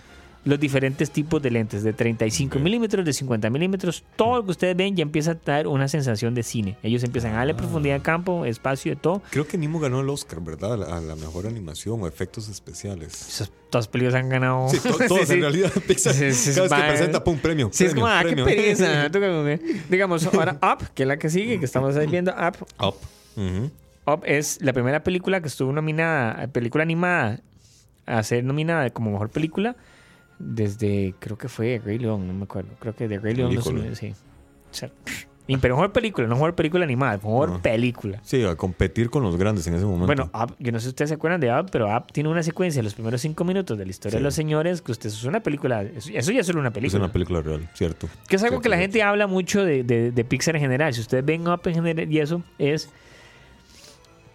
[SPEAKER 1] los diferentes tipos de lentes, de 35 milímetros, de 50 milímetros, todo lo que ustedes ven ya empieza a dar una sensación de cine. Ellos empiezan a darle profundidad de campo, espacio de todo.
[SPEAKER 2] Creo que Nemo ganó el Oscar, ¿verdad? A la, a mejor animación o efectos especiales.
[SPEAKER 1] Esas, todas las películas han ganado.
[SPEAKER 2] Sí, to- todos
[SPEAKER 1] Sí, sí.
[SPEAKER 2] en realidad. Pixar, cada vez que presenta, pum, premio.
[SPEAKER 1] Sí, es
[SPEAKER 2] premio,
[SPEAKER 1] como, ah, qué
[SPEAKER 2] premio.
[SPEAKER 1] pereza. Tú como, Digamos, ahora Up, que es la que sigue, que estamos ahí viendo Up,
[SPEAKER 2] Up.
[SPEAKER 1] Up es la primera película que estuvo nominada, película animada, a ser nominada como mejor película desde, creo que fue Rey León, no me acuerdo. Creo que de Rey León, sí. O sea, pero mejor película, no mejor película animada, mejor
[SPEAKER 2] No.
[SPEAKER 1] película.
[SPEAKER 2] Sí, a competir con los grandes en ese momento.
[SPEAKER 1] Bueno, Up, yo no sé si ustedes se acuerdan de Up, pero Up tiene una secuencia, los primeros cinco minutos de la historia
[SPEAKER 2] Sí.
[SPEAKER 1] de los señores, que usted es una película, eso, eso ya es solo una
[SPEAKER 2] es
[SPEAKER 1] película.
[SPEAKER 2] una película real, cierto.
[SPEAKER 1] Que es algo
[SPEAKER 2] Cierto,
[SPEAKER 1] que la
[SPEAKER 2] cierto.
[SPEAKER 1] gente habla mucho de, de- de Pixar en general. Si ustedes ven Up en general y eso, es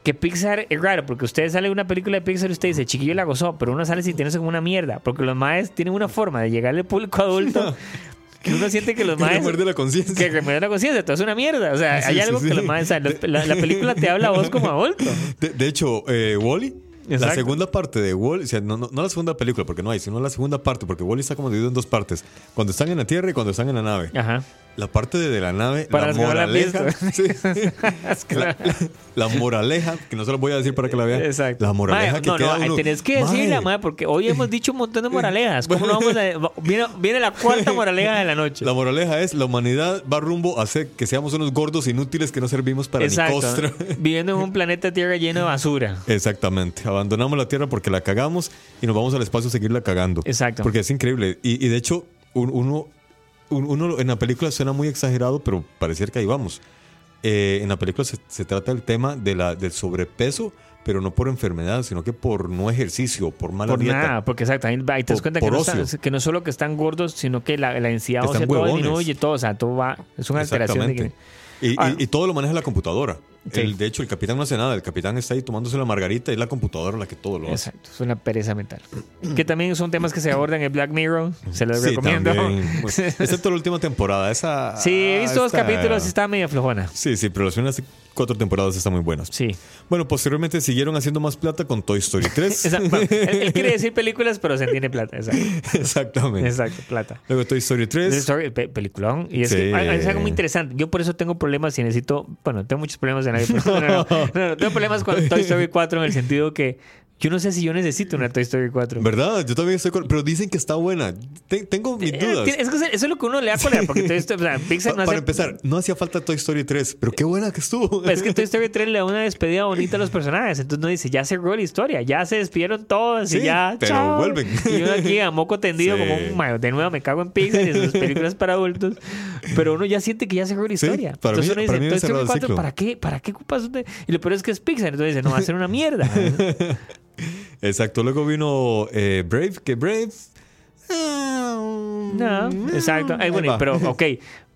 [SPEAKER 1] que Pixar es raro, porque usted sale de una película de Pixar y usted dice, chiquillo la gozó, pero uno sale sintiéndose como una mierda, porque los maes tienen una forma de llegarle al público adulto que uno siente que los
[SPEAKER 2] Que
[SPEAKER 1] maes...
[SPEAKER 2] muerde la conciencia.
[SPEAKER 1] Que remuerde la conciencia, todo es una mierda. O sea,
[SPEAKER 2] Sí,
[SPEAKER 1] hay
[SPEAKER 2] sí,
[SPEAKER 1] algo
[SPEAKER 2] sí.
[SPEAKER 1] que los maes saben. La, la película te habla a vos como adulto.
[SPEAKER 2] De, de hecho, eh, Wally, la segunda parte de Wally, o sea, no, no, no la segunda película, porque no hay, sino la segunda parte, porque Wally está como dividido en dos partes. Cuando están en la Tierra y cuando están en la nave.
[SPEAKER 1] Ajá.
[SPEAKER 2] La parte de, la nave,
[SPEAKER 1] Para
[SPEAKER 2] la
[SPEAKER 1] la
[SPEAKER 2] moraleja. sí, la,
[SPEAKER 1] la-
[SPEAKER 2] la- la moraleja, que no se lo voy a decir para que la vean.
[SPEAKER 1] Exacto.
[SPEAKER 2] La moraleja
[SPEAKER 1] Mae,
[SPEAKER 2] que
[SPEAKER 1] no,
[SPEAKER 2] queda
[SPEAKER 1] no,
[SPEAKER 2] uno-
[SPEAKER 1] tenés que decirla, Mae, porque hoy hemos dicho un montón de moralejas. ¿Cómo no vamos a.? Viene, viene la cuarta moraleja de la noche.
[SPEAKER 2] La moraleja es, la humanidad va rumbo a hacer que seamos unos gordos inútiles que no servimos para ni
[SPEAKER 1] Exacto.
[SPEAKER 2] costra.
[SPEAKER 1] Viviendo en un planeta Tierra lleno de basura.
[SPEAKER 2] Exactamente. Abandonamos la Tierra porque la cagamos y nos vamos al espacio a seguirla cagando.
[SPEAKER 1] Exacto.
[SPEAKER 2] Porque es increíble. Y, y de hecho, un- uno, un- uno en la película suena muy exagerado, pero pareciera que ahí vamos. Eh, en la película se, se trata del tema de la, del sobrepeso, pero no por enfermedad, sino que por no ejercicio, por mala
[SPEAKER 1] Por
[SPEAKER 2] dieta.
[SPEAKER 1] nada, porque exacto, ahí, te das
[SPEAKER 2] Por-
[SPEAKER 1] cuenta que no, están- que no solo que están gordos, sino que la, la densidad ósea todo disminuye, todo, o sea, todo va, es una alteración de
[SPEAKER 2] Exactamente.
[SPEAKER 1] que-
[SPEAKER 2] Y, y- y todo lo maneja la computadora.
[SPEAKER 1] Sí.
[SPEAKER 2] El- de hecho, el capitán no hace nada. El capitán está ahí tomándose la margarita y la computadora la que todo lo hace.
[SPEAKER 1] Exacto, es una pereza mental. Que también son temas que se abordan en Black Mirror, se los
[SPEAKER 2] Sí,
[SPEAKER 1] recomiendo.
[SPEAKER 2] Bueno, excepto la última temporada. Esa,
[SPEAKER 1] Sí, he visto dos capítulos y está medio flojona.
[SPEAKER 2] Sí, sí, pero las primeras cuatro temporadas están muy buenas.
[SPEAKER 1] Sí.
[SPEAKER 2] Bueno, posteriormente siguieron haciendo más plata con Toy Story 3.
[SPEAKER 1] Esa- bueno, él, él quiere decir películas, pero se entiende plata. Exacto,
[SPEAKER 2] Exactamente.
[SPEAKER 1] exacto plata.
[SPEAKER 2] Luego Toy Story 3.
[SPEAKER 1] Story, pe- peliculón. Y es,
[SPEAKER 2] Sí.
[SPEAKER 1] que, es algo muy interesante. Yo por eso tengo problemas y necesito. Bueno, tengo muchos problemas en No, no, no, no, no, tengo problemas con Toy Story 4 en el sentido que yo no sé si yo necesito una Toy Story 4.
[SPEAKER 2] ¿Verdad? Yo también estoy con... Pero dicen que está buena. Te- tengo mis
[SPEAKER 1] Eh,
[SPEAKER 2] dudas.
[SPEAKER 1] Es que eso es lo que uno le da cólera, porque Toy Story, o sea, Pixar
[SPEAKER 2] Pa-
[SPEAKER 1] no hace.
[SPEAKER 2] Para empezar, no hacía falta Toy Story 3, pero qué buena que estuvo.
[SPEAKER 1] Es que Toy Story 3 le da una despedida bonita a los personajes. Entonces uno dice, ya cerró la historia, ya se despidieron todos y
[SPEAKER 2] Sí,
[SPEAKER 1] ya.
[SPEAKER 2] pero
[SPEAKER 1] chao.
[SPEAKER 2] vuelven.
[SPEAKER 1] Y uno aquí a moco tendido,
[SPEAKER 2] Sí.
[SPEAKER 1] como un "Mae, de nuevo me cago en Pixar y sus películas para adultos. Pero uno ya siente que ya cerró la
[SPEAKER 2] Sí,
[SPEAKER 1] historia.
[SPEAKER 2] para
[SPEAKER 1] Entonces
[SPEAKER 2] mí-
[SPEAKER 1] uno dice, Toy Story
[SPEAKER 2] el
[SPEAKER 1] 4,
[SPEAKER 2] ciclo.
[SPEAKER 1] ¿para qué? ¿Para qué ocupas? Y lo peor es que es Pixar. Entonces dice, no, va a ser una mierda.
[SPEAKER 2] Exacto. Luego vino eh, Brave, que Brave.
[SPEAKER 1] No, exacto. Ay, bueno,
[SPEAKER 2] Ahí va.
[SPEAKER 1] pero ok.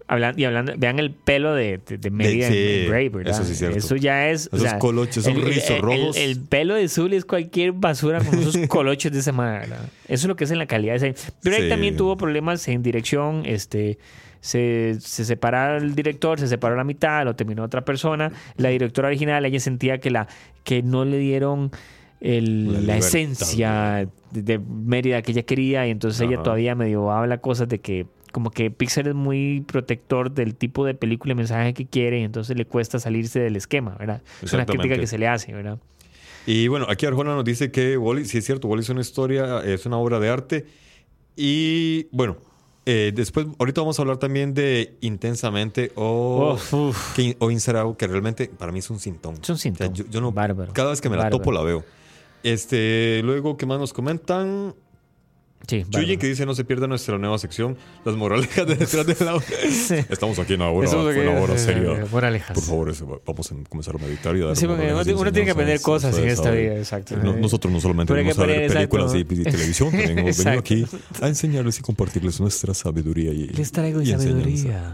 [SPEAKER 1] Hablan, y hablando, vean el pelo de, de, de
[SPEAKER 2] sí,
[SPEAKER 1] en Brave, ¿verdad?
[SPEAKER 2] eso sí es cierto.
[SPEAKER 1] Eso ya es. o
[SPEAKER 2] Esos
[SPEAKER 1] sea,
[SPEAKER 2] colochos, esos
[SPEAKER 1] el-
[SPEAKER 2] rizos
[SPEAKER 1] el-
[SPEAKER 2] rojos.
[SPEAKER 1] El, pelo de Zully es cualquier basura con esos colochos de esa ¿verdad? Eso es lo que es en la calidad de ese. Brave
[SPEAKER 2] Sí.
[SPEAKER 1] también tuvo problemas en dirección. Este. Se, se separó el director, se separó la mitad, lo terminó otra persona. La directora original, ella sentía que, la, que no le dieron el-
[SPEAKER 2] La
[SPEAKER 1] esencia de, Mérida que ella quería y entonces ella todavía medio habla cosas de que como que Pixar es muy protector del tipo de película y mensaje que quiere y entonces le cuesta salirse del esquema, ¿verdad? Es una crítica que se le hace, ¿verdad?
[SPEAKER 2] Y bueno, aquí Arjona nos dice que Wally, sí es cierto, Wally es una historia, es una obra de arte. Y bueno, eh, después, ahorita vamos a hablar también de Intensamente o,
[SPEAKER 1] uf.
[SPEAKER 2] que- o que realmente para mí es un sintón.
[SPEAKER 1] Es un síntoma.
[SPEAKER 2] yo, yo no,
[SPEAKER 1] Bárbaro.
[SPEAKER 2] Cada vez que me la
[SPEAKER 1] Bárbaro.
[SPEAKER 2] topo la veo. Este, luego, ¿qué más nos comentan?
[SPEAKER 1] Sí,
[SPEAKER 2] Chuyin que dice no se pierda nuestra nueva sección, las moralejas de detrás de la Estamos aquí en una hora, una hora seria.
[SPEAKER 1] moralejas.
[SPEAKER 2] Por favor, vamos a comenzar a meditar y a dar
[SPEAKER 1] Sí, porque uno- tiene que aprender cosas en esta vida, exacto.
[SPEAKER 2] No- nosotros no solamente venimos a ver películas y, televisión, también hemos venido aquí a enseñarles y compartirles nuestra sabiduría y
[SPEAKER 1] Les traigo
[SPEAKER 2] y
[SPEAKER 1] sabiduría.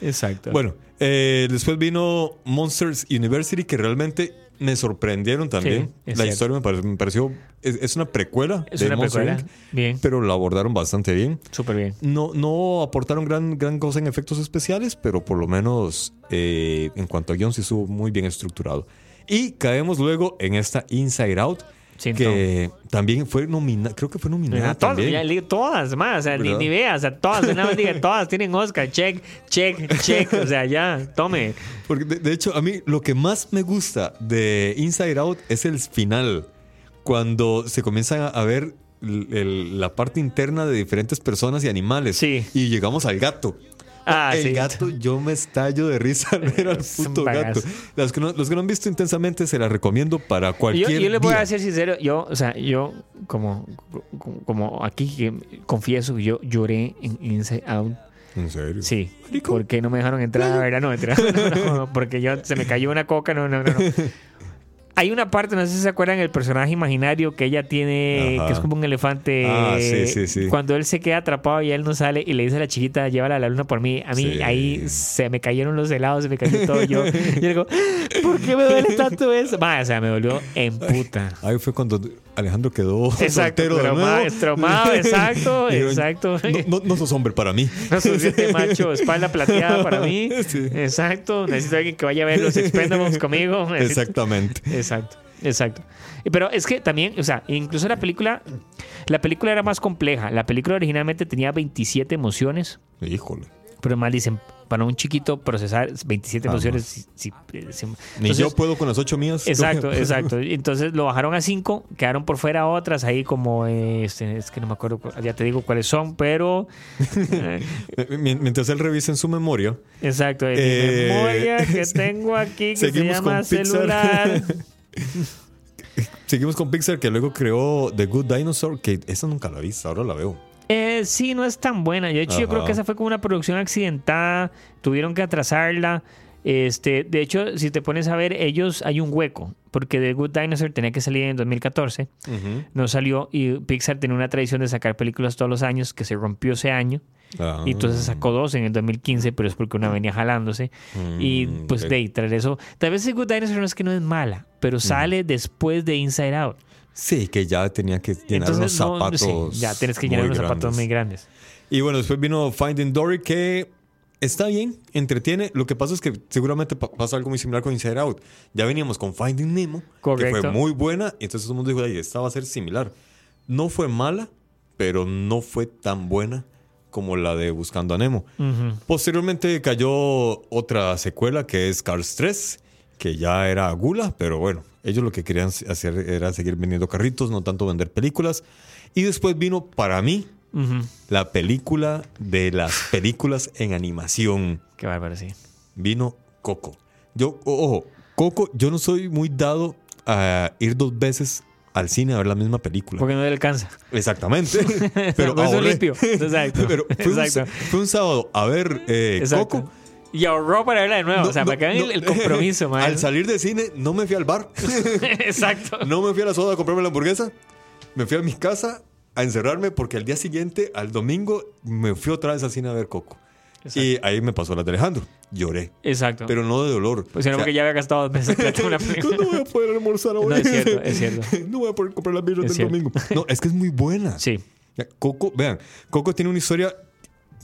[SPEAKER 1] Exacto.
[SPEAKER 2] Bueno, eh, después vino Monsters University, que realmente me sorprendieron también.
[SPEAKER 1] Sí,
[SPEAKER 2] la
[SPEAKER 1] cierto.
[SPEAKER 2] historia me, pare- me pareció. Es, es una precuela
[SPEAKER 1] es
[SPEAKER 2] de
[SPEAKER 1] una
[SPEAKER 2] Monster
[SPEAKER 1] precuela.
[SPEAKER 2] Inc.,
[SPEAKER 1] Bien,
[SPEAKER 2] pero la abordaron bastante bien.
[SPEAKER 1] súper bien.
[SPEAKER 2] No, no aportaron gran, gran cosa en efectos especiales, pero por lo menos eh, en cuanto a guion sí estuvo muy bien estructurado. Y caemos luego en esta Inside Out, Que también fue nominada, creo que fue nominada
[SPEAKER 1] todas,
[SPEAKER 2] también.
[SPEAKER 1] ya todas, más, o sea, ni, ni veas, o sea, todas, una vez diga, todas tienen Oscar, check, check, check, o sea, ya, tome.
[SPEAKER 2] Porque de, de hecho, a mí lo que más me gusta de Inside Out es el final. Cuando se comienzan a- a ver el- la parte interna de diferentes personas y animales.
[SPEAKER 1] Sí.
[SPEAKER 2] Y llegamos al gato.
[SPEAKER 1] Ah,
[SPEAKER 2] el
[SPEAKER 1] sí.
[SPEAKER 2] gato, yo me estallo de risa al ver al puto gato. Los que, no, los que no han visto intensamente se la recomiendo para
[SPEAKER 1] Yo,
[SPEAKER 2] cualquier.
[SPEAKER 1] yo le voy
[SPEAKER 2] día.
[SPEAKER 1] a ser sincero, yo, o sea, yo como, como, aquí que confieso, yo lloré en Inside Out.
[SPEAKER 2] ¿En serio?
[SPEAKER 1] Sí,
[SPEAKER 2] Rico.
[SPEAKER 1] porque no me dejaron entrar, ¿verdad? No, mentira. No, no, porque yo se me cayó una coca, no, no, no. no. Hay una parte, no sé si se acuerdan, el personaje imaginario que ella tiene,
[SPEAKER 2] Ajá.
[SPEAKER 1] que es como un elefante.
[SPEAKER 2] Ah, sí, sí, sí.
[SPEAKER 1] Cuando él se queda atrapado y él no sale y le dice a la chiquita, llévala a la luna por mí. A mí ahí se me cayeron los helados, se me cayó todo yo. Y yo digo, ¿por qué me duele tanto eso? Ma, o sea, me dolió en puta.
[SPEAKER 2] Ahí fue cuando Alejandro quedó
[SPEAKER 1] Exacto,
[SPEAKER 2] soltero de
[SPEAKER 1] traumado,
[SPEAKER 2] nuevo.
[SPEAKER 1] traumado, exacto, exacto.
[SPEAKER 2] No, no, no sos hombre para mí.
[SPEAKER 1] No suficiente macho, espalda plateada para mí.
[SPEAKER 2] Sí.
[SPEAKER 1] Exacto. Necesito alguien que vaya a ver los Expendables conmigo. Necesito-
[SPEAKER 2] Exactamente.
[SPEAKER 1] Exacto, exacto. Y Pero es que también, o sea, incluso la película, la película era más compleja. La película originalmente tenía 27 emociones,
[SPEAKER 2] Híjole.
[SPEAKER 1] pero mal dicen, para un chiquito procesar 27
[SPEAKER 2] Jamás.
[SPEAKER 1] emociones. eh, sí.
[SPEAKER 2] Ni
[SPEAKER 1] Entonces,
[SPEAKER 2] yo puedo con las ocho mías.
[SPEAKER 1] Exacto, exacto. Entonces lo bajaron a 5, quedaron por fuera otras ahí como, eh, este, es que no me acuerdo, cu- ya te digo cuáles son, pero... eh,
[SPEAKER 2] Mien- Mientras él revisa en su memoria,
[SPEAKER 1] Exacto, en
[SPEAKER 2] Eh,
[SPEAKER 1] mi memoria que tengo aquí que se llama celular.
[SPEAKER 2] seguimos con Pixar que luego creó The Good Dinosaur, que esa nunca la vi, ahora la veo.
[SPEAKER 1] Eh, sí, no es tan buena. De hecho, yo creo que esa fue como una producción accidentada. Tuvieron que atrasarla. Este, de hecho, si te pones a ver, ellos hay un hueco. Porque The Good Dinosaur tenía que salir en 2014. No salió. Y Pixar tenía una tradición de sacar películas todos los años que se rompió ese año.
[SPEAKER 2] Ah.
[SPEAKER 1] Y entonces sacó dos en el 2015, pero es porque una venía jalándose. y
[SPEAKER 2] Mm,
[SPEAKER 1] pues
[SPEAKER 2] ok.
[SPEAKER 1] de ahí, traer eso. Tal vez Good Dinosaur no es que no es mala, pero sale después de Inside Out.
[SPEAKER 2] Sí, que ya tenía que llenar
[SPEAKER 1] Entonces,
[SPEAKER 2] unos
[SPEAKER 1] no,
[SPEAKER 2] zapatos.
[SPEAKER 1] sí, ya tienes que llenar unos zapatos muy grandes.
[SPEAKER 2] Y bueno, después vino Finding Dory, que está bien, entretiene. Lo que pasa es que seguramente pa- pasa algo muy similar con Inside Out. Ya veníamos con Finding Nemo, que fue muy buena, y entonces todo el mundo dijo, "Ay, esta va a ser similar. No fue mala, pero no fue tan buena como la de Buscando a Nemo. Posteriormente cayó otra secuela que es Cars 3, que ya era gula, pero bueno, ellos lo que querían hacer era seguir vendiendo carritos, no tanto vender películas. Y después vino para mí la película de las películas en animación.
[SPEAKER 1] Qué bárbaro, sí.
[SPEAKER 2] Vino Coco. Yo, ojo, Coco, yo no soy muy dado a ir dos veces al cine a ver la misma película.
[SPEAKER 1] Porque no le alcanza.
[SPEAKER 2] Exactamente. Pero
[SPEAKER 1] Por eso
[SPEAKER 2] ahorré.
[SPEAKER 1] limpio. Exacto.
[SPEAKER 2] Pero fue un,
[SPEAKER 1] Exacto.
[SPEAKER 2] fue un sábado a ver eh,
[SPEAKER 1] Exacto.
[SPEAKER 2] Coco.
[SPEAKER 1] Y ahorró para verla de nuevo.
[SPEAKER 2] No,
[SPEAKER 1] o sea,
[SPEAKER 2] no,
[SPEAKER 1] para que vean
[SPEAKER 2] no.
[SPEAKER 1] el, el compromiso, man.
[SPEAKER 2] Al salir del cine, no me fui al bar.
[SPEAKER 1] Exacto.
[SPEAKER 2] No me fui a la soda a comprarme la hamburguesa. Me fui a mi casa a encerrarme porque al día siguiente, al domingo, me fui otra vez al cine a ver Coco.
[SPEAKER 1] Exacto.
[SPEAKER 2] Y ahí me pasó la de Alejandro. Lloré.
[SPEAKER 1] Exacto.
[SPEAKER 2] Pero no de dolor.
[SPEAKER 1] pues si no,
[SPEAKER 2] O sea,
[SPEAKER 1] porque ya había gastado dos plata en una película.
[SPEAKER 2] no voy a poder almorzar hoy.
[SPEAKER 1] No, es cierto, es cierto.
[SPEAKER 2] no voy a poder comprar las birras del
[SPEAKER 1] cierto.
[SPEAKER 2] domingo. No, es que es muy buena.
[SPEAKER 1] Sí.
[SPEAKER 2] Coco, vean, Coco tiene una historia,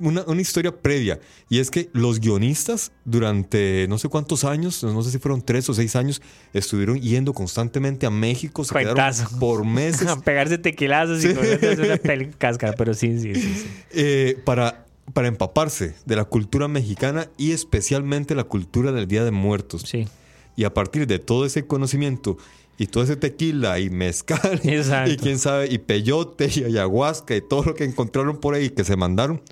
[SPEAKER 2] una, una historia previa. Y es que los guionistas, durante no sé cuántos años, no sé si fueron tres o seis años, estuvieron yendo constantemente a México. Se
[SPEAKER 1] Cuentazo.
[SPEAKER 2] quedaron por meses
[SPEAKER 1] A pegarse tequilazos y hacer una cáscara. Pero sí, sí, sí. sí.
[SPEAKER 2] eh, para, para empaparse de la cultura mexicana y especialmente la cultura del Día de Muertos.
[SPEAKER 1] Sí.
[SPEAKER 2] Y a partir de todo ese conocimiento y todo ese tequila y mezcal
[SPEAKER 1] Exacto.
[SPEAKER 2] y quién sabe, y peyote y ayahuasca y todo lo que encontraron por ahí que se mandaron,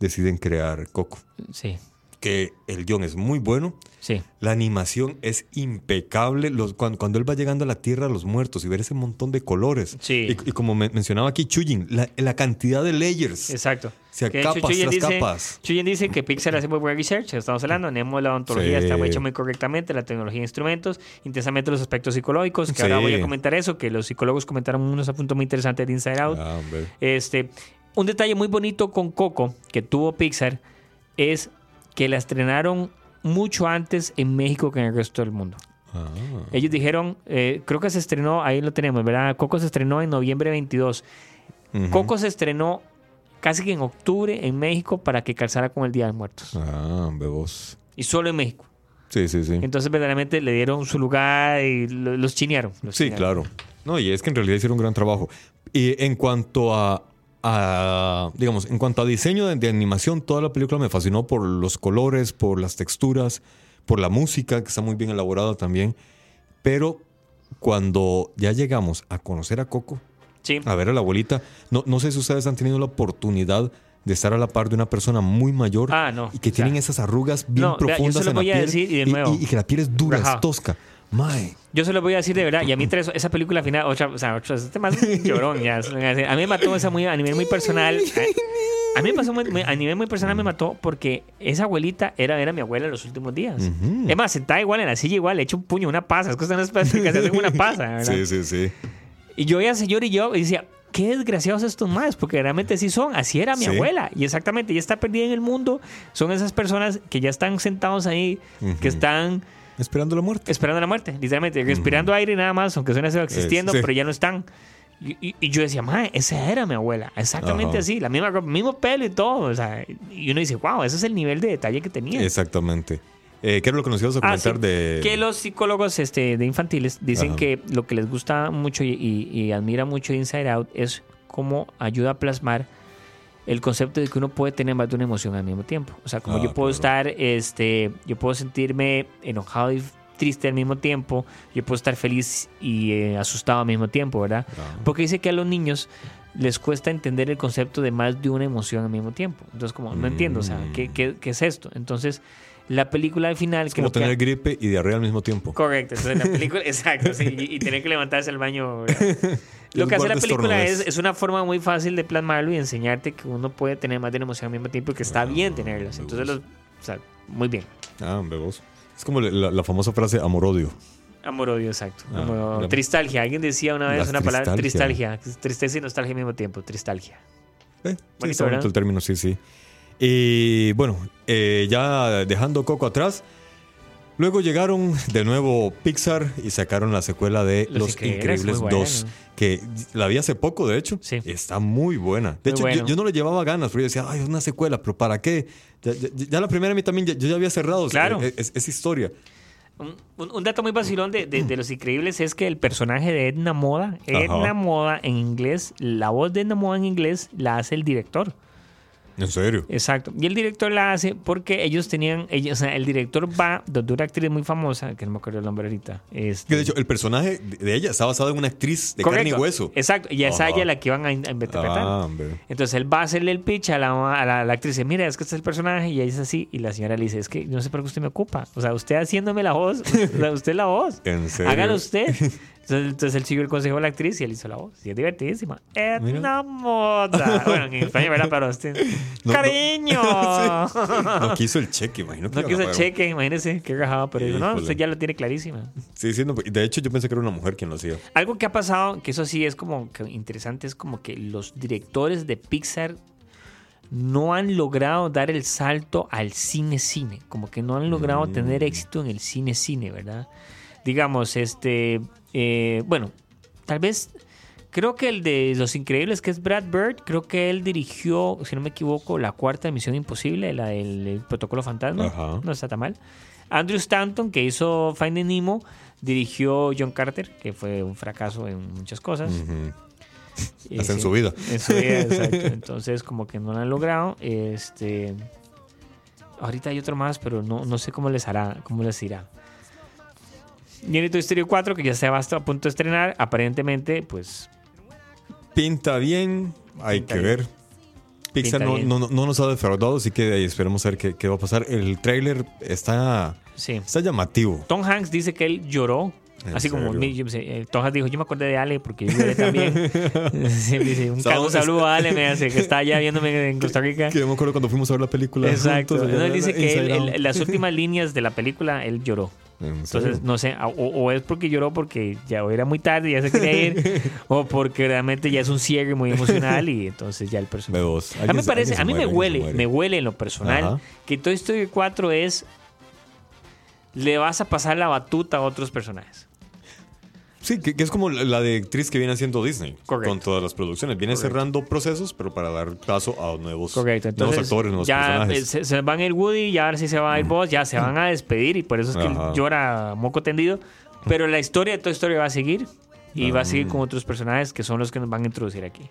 [SPEAKER 2] deciden crear Coco.
[SPEAKER 1] Sí.
[SPEAKER 2] Que el guion es muy bueno.
[SPEAKER 1] Sí.
[SPEAKER 2] La animación es impecable. Los, cuando, cuando él va llegando a la tierra de los muertos y ver ese montón de colores.
[SPEAKER 1] Sí.
[SPEAKER 2] Y, y como me- mencionaba aquí Chuyin, la, la cantidad de layers.
[SPEAKER 1] Exacto. Hecho,
[SPEAKER 2] capas
[SPEAKER 1] Chuyen
[SPEAKER 2] tras
[SPEAKER 1] dice,
[SPEAKER 2] capas.
[SPEAKER 1] Chuyen dice que Pixar hace muy buen research, estamos hablando, Nemo la ontología
[SPEAKER 2] Sí.
[SPEAKER 1] está hecha muy correctamente, la tecnología de instrumentos, intensamente los aspectos psicológicos, que ahora voy a comentar eso, que los psicólogos comentaron unos apuntos muy interesantes de Inside Out.
[SPEAKER 2] Ah, hombre.
[SPEAKER 1] Este, un detalle muy bonito con Coco que tuvo Pixar es que la estrenaron mucho antes en México que en el resto del mundo.
[SPEAKER 2] Ah.
[SPEAKER 1] Ellos dijeron, eh, creo que se estrenó, ahí lo tenemos, ¿verdad? Coco se estrenó en noviembre 22.
[SPEAKER 2] Ujú.
[SPEAKER 1] Coco se estrenó casi que en octubre en México para que calzara con el Día de Muertos.
[SPEAKER 2] Ah, bebos.
[SPEAKER 1] Y solo en México.
[SPEAKER 2] Sí, sí, sí.
[SPEAKER 1] Entonces verdaderamente le dieron su lugar y lo- los chinearon. los
[SPEAKER 2] Sí,
[SPEAKER 1] chinearon.
[SPEAKER 2] claro. No, y es que en realidad hicieron un gran trabajo. Y en cuanto a, a, digamos, en cuanto a diseño de, de animación, toda la película me fascinó por los colores, por las texturas, por la música, que está muy bien elaborada también. Pero cuando ya llegamos a conocer a Coco,
[SPEAKER 1] Sí.
[SPEAKER 2] a ver a la abuelita, no, no sé si ustedes han tenido la oportunidad de estar a la par de una persona muy mayor
[SPEAKER 1] Ah, no.
[SPEAKER 2] y que
[SPEAKER 1] O sea,
[SPEAKER 2] tienen esas arrugas bien
[SPEAKER 1] no, vea, yo
[SPEAKER 2] profundas
[SPEAKER 1] se lo
[SPEAKER 2] en la
[SPEAKER 1] a
[SPEAKER 2] piel
[SPEAKER 1] decir y de nuevo.
[SPEAKER 2] y que la piel es dura,
[SPEAKER 1] Ajá.
[SPEAKER 2] es tosca. Mae.
[SPEAKER 1] Yo se lo voy a decir de verdad. Y a mí tres- esa película final, otra, o sea, otra, este más llorón ya. a mí me mató esa muy, a nivel muy personal. A, a mí me pasó muy- muy- a nivel muy personal me mató porque esa abuelita era, era mi abuela en los últimos días.
[SPEAKER 2] Ujú.
[SPEAKER 1] Es más, sentada igual en la silla igual, le echo un puño, una pasa. Es que usted no se hace una pasa, ¿verdad?
[SPEAKER 2] Sí, sí, sí.
[SPEAKER 1] Y yo veía señor y yo y decía, qué desgraciados estos más, porque realmente sí son. Así era mi
[SPEAKER 2] Sí.
[SPEAKER 1] abuela. Y exactamente, ella está perdida en el mundo. Son esas personas que ya están sentados ahí, que están
[SPEAKER 2] Esperando la muerte.
[SPEAKER 1] esperando la muerte, literalmente, respirando aire nada más, aunque suene feo, existiendo,
[SPEAKER 2] sí.
[SPEAKER 1] pero ya no están. Y, y- y yo decía, madre, esa era mi abuela, exactamente
[SPEAKER 2] Ajá.
[SPEAKER 1] así, la misma mismo pelo y todo. O sea, y uno dice, wow, ese es el nivel de detalle que tenía.
[SPEAKER 2] Exactamente. Eh, ¿Qué era lo que nos ibas a
[SPEAKER 1] Ah,
[SPEAKER 2] comentar
[SPEAKER 1] sí.
[SPEAKER 2] de...?
[SPEAKER 1] Que los psicólogos este, de infantiles dicen
[SPEAKER 2] Ajá.
[SPEAKER 1] que lo que les gusta mucho y, y- admira mucho de Inside Out es cómo ayuda a plasmar el concepto de que uno puede tener más de una emoción al mismo tiempo. O sea, como
[SPEAKER 2] Ah,
[SPEAKER 1] yo puedo
[SPEAKER 2] claro.
[SPEAKER 1] estar, este, yo puedo sentirme enojado y triste al mismo tiempo, yo puedo estar feliz y eh, asustado al mismo tiempo, ¿verdad?
[SPEAKER 2] Ah.
[SPEAKER 1] Porque dice que a los niños les cuesta entender el concepto de más de una emoción al mismo tiempo. Entonces, como, no entiendo, o sea, ¿qué, qué, qué es esto? Entonces, la película al final...
[SPEAKER 2] Es como
[SPEAKER 1] que-
[SPEAKER 2] tener gripe y diarrea al mismo tiempo.
[SPEAKER 1] Correcto, entonces la película, exacto, sí, y, y tener que levantarse al baño. ¿verdad? Lo que hace la película es, es una forma muy fácil de plasmarlo y enseñarte que uno puede tener más de una emoción al mismo tiempo y que está bien tenerlas. Entonces, los, o sea, muy bien.
[SPEAKER 2] Ah, bebos. Es como la, la famosa frase amor-odio.
[SPEAKER 1] Amor-odio, exacto.
[SPEAKER 2] Ah,
[SPEAKER 1] Amor-
[SPEAKER 2] la-
[SPEAKER 1] tristalgia. Alguien decía una vez una palabra,
[SPEAKER 2] tristalgia.
[SPEAKER 1] tristalgia. Tristeza y nostalgia al mismo tiempo, tristalgia.
[SPEAKER 2] Eh, sí, está el término, sí, sí. Y bueno, eh, ya dejando Coco atrás, luego llegaron de nuevo Pixar y sacaron la secuela de
[SPEAKER 1] Los
[SPEAKER 2] Los,
[SPEAKER 1] Increíbles,
[SPEAKER 2] Increíbles
[SPEAKER 1] muy
[SPEAKER 2] 2,
[SPEAKER 1] bueno.
[SPEAKER 2] que la vi hace poco, de hecho.
[SPEAKER 1] Sí.
[SPEAKER 2] Está muy buena. De
[SPEAKER 1] Muy
[SPEAKER 2] hecho,
[SPEAKER 1] bueno.
[SPEAKER 2] yo, yo no le llevaba ganas, pero yo decía, ay, es una secuela, pero ¿para qué? Ya, ya- ya la primera a mí también, ya- yo ya había cerrado
[SPEAKER 1] Claro.
[SPEAKER 2] eh, es, es historia.
[SPEAKER 1] Un, un- un dato muy vacilón de, de- de Los Increíbles es que el personaje de Edna Moda, Edna
[SPEAKER 2] Ajá.
[SPEAKER 1] Moda en inglés, la voz de Edna Moda en inglés la hace el director.
[SPEAKER 2] En serio.
[SPEAKER 1] Exacto. Y el director la hace porque ellos tenían, ellos, o sea, el director va donde una actriz muy famosa, que no me acuerdo el nombre ahorita. Este,
[SPEAKER 2] Que de hecho, el personaje de de ella está basado en una actriz de carne y hueso.
[SPEAKER 1] Exacto. Y es a ella la que iban a, in- a interpretar.
[SPEAKER 2] Ah.
[SPEAKER 1] Entonces él va a hacerle el pitch a la, a la, a la actriz. Dice, mira, es que este es el personaje. Y ella es así. Y la señora le dice, es que no sé por qué usted me ocupa. O sea, usted haciéndome la voz. usted la voz.
[SPEAKER 2] ¿En serio?
[SPEAKER 1] Hágalo usted. Entonces, entonces él siguió el consejo de la actriz y él hizo la voz. Y es divertidísima. Edna Moda. Bueno, en español, ¿verdad? Pero usted.
[SPEAKER 2] No, no.
[SPEAKER 1] ¡Cariño!
[SPEAKER 2] No quiso el cheque, imagino que
[SPEAKER 1] No quiso el cheque, imagínese, qué rajado, pero dijo, no, usted ya lo tiene clarísima.
[SPEAKER 2] Sí, sí, no, de hecho yo pensé que era una mujer quien lo hacía.
[SPEAKER 1] Algo que ha pasado, que eso sí es como que interesante, es como que los directores de Pixar no han logrado dar el salto al cine-cine, como que no han logrado
[SPEAKER 2] Mm.
[SPEAKER 1] tener éxito en el cine-cine, ¿verdad? Digamos, este, eh, bueno, tal vez, creo que el de Los Increíbles, que es Brad Bird, creo que él dirigió, si no me equivoco, la cuarta Misión Imposible, la del el Protocolo Fantasma,
[SPEAKER 2] Ajá.
[SPEAKER 1] no está tan mal. Andrew Stanton, que hizo Finding Nemo, dirigió John Carter, que fue un fracaso en muchas cosas. Y
[SPEAKER 2] Hasta en su vida.
[SPEAKER 1] En su vida, exacto. Entonces, como que no lo han logrado. Este. Ahorita hay otro más, pero no, no sé cómo les hará, cómo les irá. Viene Toy Story 4, que ya se va a punto de estrenar. Aparentemente, pues.
[SPEAKER 2] Pinta bien, hay
[SPEAKER 1] Pinta
[SPEAKER 2] que
[SPEAKER 1] bien.
[SPEAKER 2] ver. Pixar no, no- no- no nos ha defraudado, así que ahí esperemos a ver qué, qué va a pasar. El tráiler está,
[SPEAKER 1] Sí.
[SPEAKER 2] está llamativo.
[SPEAKER 1] Tom Hanks dice que él lloró.
[SPEAKER 2] ¿En
[SPEAKER 1] Así como
[SPEAKER 2] serio?
[SPEAKER 1] eh, Tom Hanks dijo, yo me acordé de Ale porque yo lloré también. Dice, un, saludo a Ale, me hace, que está allá viéndome en Costa Rica.
[SPEAKER 2] Que yo me acuerdo cuando fuimos a ver la película.
[SPEAKER 1] Exacto.
[SPEAKER 2] juntos,
[SPEAKER 1] No, él dice que él- las últimas líneas de la película, él lloró. Entonces, no sé, o, o es porque lloró porque ya era muy tarde, ya se quería ir, o porque realmente ya es un cierre muy emocional y entonces ya el personaje.
[SPEAKER 2] Vos,
[SPEAKER 1] A mí me parece, a mí
[SPEAKER 2] muere,
[SPEAKER 1] me huele, me huele en lo personal
[SPEAKER 2] Ajá.
[SPEAKER 1] que Toy Story 4 es le vas a pasar la batuta a otros personajes.
[SPEAKER 2] Sí, que, que es como la de actriz que viene haciendo Disney
[SPEAKER 1] Correcto.
[SPEAKER 2] con todas las producciones. Viene
[SPEAKER 1] Correcto.
[SPEAKER 2] cerrando procesos, pero para dar paso a nuevos,
[SPEAKER 1] Correcto,
[SPEAKER 2] nuevos
[SPEAKER 1] entonces
[SPEAKER 2] actores, nuevos
[SPEAKER 1] ya
[SPEAKER 2] personajes.
[SPEAKER 1] se, se van ir Woody, ya ahora sí se va ir Buzz, ya se van a despedir y por eso es que
[SPEAKER 2] Ajá.
[SPEAKER 1] llora moco tendido. Pero la historia de Toy Story va a seguir y va a
[SPEAKER 2] Ah.
[SPEAKER 1] seguir con otros personajes que son los que nos van a introducir aquí.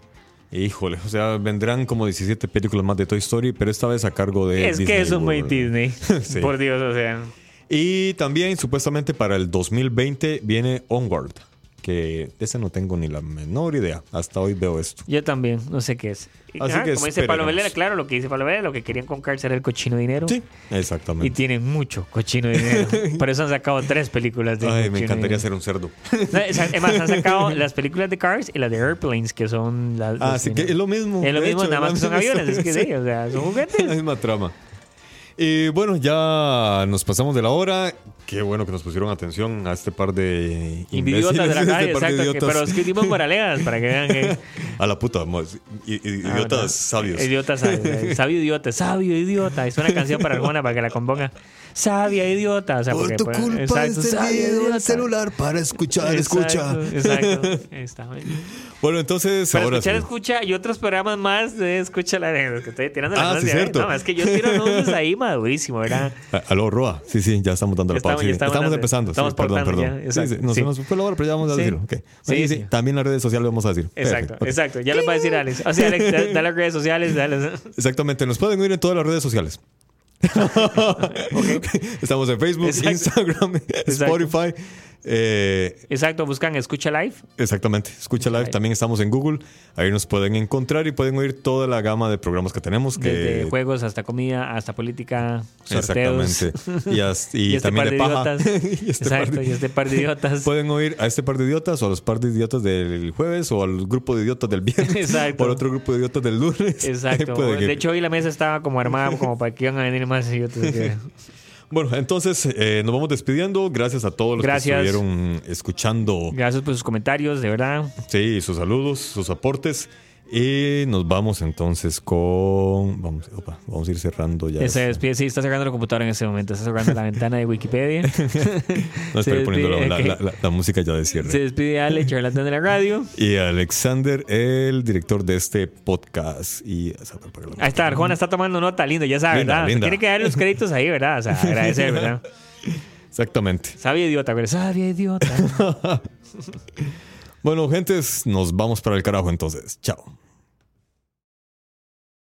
[SPEAKER 2] Híjole, o sea, vendrán como 17 películas más de Toy Story, pero esta vez a cargo de
[SPEAKER 1] es
[SPEAKER 2] Disney
[SPEAKER 1] que es un muy. Disney.
[SPEAKER 2] Sí.
[SPEAKER 1] Por Dios, o sea.
[SPEAKER 2] Y también, supuestamente, para el 2020 viene Onward, que ese no tengo ni la menor idea. Hasta hoy veo esto.
[SPEAKER 1] Yo también, no sé qué es.
[SPEAKER 2] Así
[SPEAKER 1] Ah,
[SPEAKER 2] que
[SPEAKER 1] como dice Pablo. Velera, claro, lo que dice Pablo Velera, lo que querían con Cars era el cochino dinero.
[SPEAKER 2] Sí,
[SPEAKER 1] Y
[SPEAKER 2] exactamente.
[SPEAKER 1] tienen mucho cochino dinero. Por eso han sacado tres películas de
[SPEAKER 2] Ay, me encantaría
[SPEAKER 1] dinero.
[SPEAKER 2] ser un cerdo.
[SPEAKER 1] No, es es más, han sacado las películas de Cars y las de Airplanes, que son las.
[SPEAKER 2] Ah,
[SPEAKER 1] los
[SPEAKER 2] sí, que es lo mismo.
[SPEAKER 1] Es lo mismo,
[SPEAKER 2] hecho,
[SPEAKER 1] nada más que son
[SPEAKER 2] la
[SPEAKER 1] aviones. Es que sí, o sea, son
[SPEAKER 2] La
[SPEAKER 1] juguetes.
[SPEAKER 2] misma trama. Y bueno, ya nos pasamos de la hora. Qué bueno que nos pusieron atención a este par de
[SPEAKER 1] Invidiotas de la
[SPEAKER 2] imbéciles,
[SPEAKER 1] calle,
[SPEAKER 2] este
[SPEAKER 1] exacto. que-
[SPEAKER 2] idiotas.
[SPEAKER 1] pero escribimos moralejas para que vean que.
[SPEAKER 2] A la puta, i-
[SPEAKER 1] Ah,
[SPEAKER 2] idiotas
[SPEAKER 1] ¿verdad?
[SPEAKER 2] sabios.
[SPEAKER 1] Idiotas sabios. eh, Sabio idiota, sabio idiota. Es una canción para Arjona para que la componga. Sabia idiota. O sea,
[SPEAKER 2] Por tu culpa
[SPEAKER 1] exacto, sabia
[SPEAKER 2] encendí
[SPEAKER 1] idiota.
[SPEAKER 2] el celular para escuchar,
[SPEAKER 1] Exacto,
[SPEAKER 2] escucha.
[SPEAKER 1] Exacto. Está bien.
[SPEAKER 2] Bueno, entonces
[SPEAKER 1] Para
[SPEAKER 2] ahora
[SPEAKER 1] escuchar,
[SPEAKER 2] sí.
[SPEAKER 1] escucha y otros programas más de escucha la que estoy tirando la
[SPEAKER 2] Ah, sí, cierto.
[SPEAKER 1] No, es que yo tiro anuncios ahí madurísimo, ¿verdad?
[SPEAKER 2] Ah, Aló, Roa. Sí, sí, ya estamos dando la pausa.
[SPEAKER 1] estamos-
[SPEAKER 2] Sí,
[SPEAKER 1] estamos
[SPEAKER 2] empezando.
[SPEAKER 1] estamos
[SPEAKER 2] sí, perdón, perdón.
[SPEAKER 1] ya,
[SPEAKER 2] Sí, nos, fue la hora, pero ya vamos a
[SPEAKER 1] Sí.
[SPEAKER 2] decirlo. ok.
[SPEAKER 1] Sí,
[SPEAKER 2] Sí, sí,
[SPEAKER 1] sí.
[SPEAKER 2] También las redes sociales vamos a decir.
[SPEAKER 1] Exacto, exacto. Ya les va a decir Alex. O sea, Alex, da, da las redes sociales, dale.
[SPEAKER 2] Exactamente, nos pueden oír en todas las redes sociales. Estamos en Facebook,
[SPEAKER 1] Exacto.
[SPEAKER 2] Instagram, Spotify. Eh,
[SPEAKER 1] Exacto, buscan Escucha Live.
[SPEAKER 2] exactamente, escucha live.
[SPEAKER 1] Live.
[SPEAKER 2] También estamos en Google. Ahí nos pueden encontrar y pueden oír toda la gama de programas que tenemos. Que,
[SPEAKER 1] Desde juegos hasta comida, hasta política, sorteos.
[SPEAKER 2] Exactamente. Y, as- y
[SPEAKER 1] Y este
[SPEAKER 2] también
[SPEAKER 1] par
[SPEAKER 2] de
[SPEAKER 1] de
[SPEAKER 2] paja.
[SPEAKER 1] idiotas.
[SPEAKER 2] y este par
[SPEAKER 1] Exacto,
[SPEAKER 2] de-
[SPEAKER 1] y este par de idiotas.
[SPEAKER 2] Pueden oír a este par de idiotas o a los par de idiotas del jueves o al grupo de idiotas del viernes
[SPEAKER 1] Exacto.
[SPEAKER 2] o al otro grupo de idiotas del lunes.
[SPEAKER 1] Exacto. De hecho, hoy la mesa estaba como armada como para que iban a venir más idiotas. que-
[SPEAKER 2] Bueno, entonces eh, nos vamos despidiendo. Gracias a todos los
[SPEAKER 1] Gracias.
[SPEAKER 2] que estuvieron escuchando
[SPEAKER 1] Gracias por sus comentarios, de verdad.
[SPEAKER 2] sí, sus saludos, sus aportes. Y nos vamos entonces con. Vamos, opa, vamos a ir cerrando ya.
[SPEAKER 1] Se despide, sí, está cerrando la computadora en ese momento. Está cerrando la ventana de Wikipedia.
[SPEAKER 2] No estoy poniendo la,
[SPEAKER 1] despide,
[SPEAKER 2] la-
[SPEAKER 1] ok.
[SPEAKER 2] la- la música ya de cierre.
[SPEAKER 1] Se despide Ale, charlatán de la radio.
[SPEAKER 2] Y Alexander, el director de este podcast. Y.
[SPEAKER 1] Ahí está, Arjona está tomando nota, lindo, ya sabe,
[SPEAKER 2] Linda,
[SPEAKER 1] ¿verdad?
[SPEAKER 2] Linda.
[SPEAKER 1] tiene que dar los créditos ahí, ¿verdad? O sea, agradecer, ¿verdad?
[SPEAKER 2] Exactamente.
[SPEAKER 1] Sabia idiota, pero sabia idiota.
[SPEAKER 2] Bueno, gentes, nos vamos para el carajo entonces. Chao.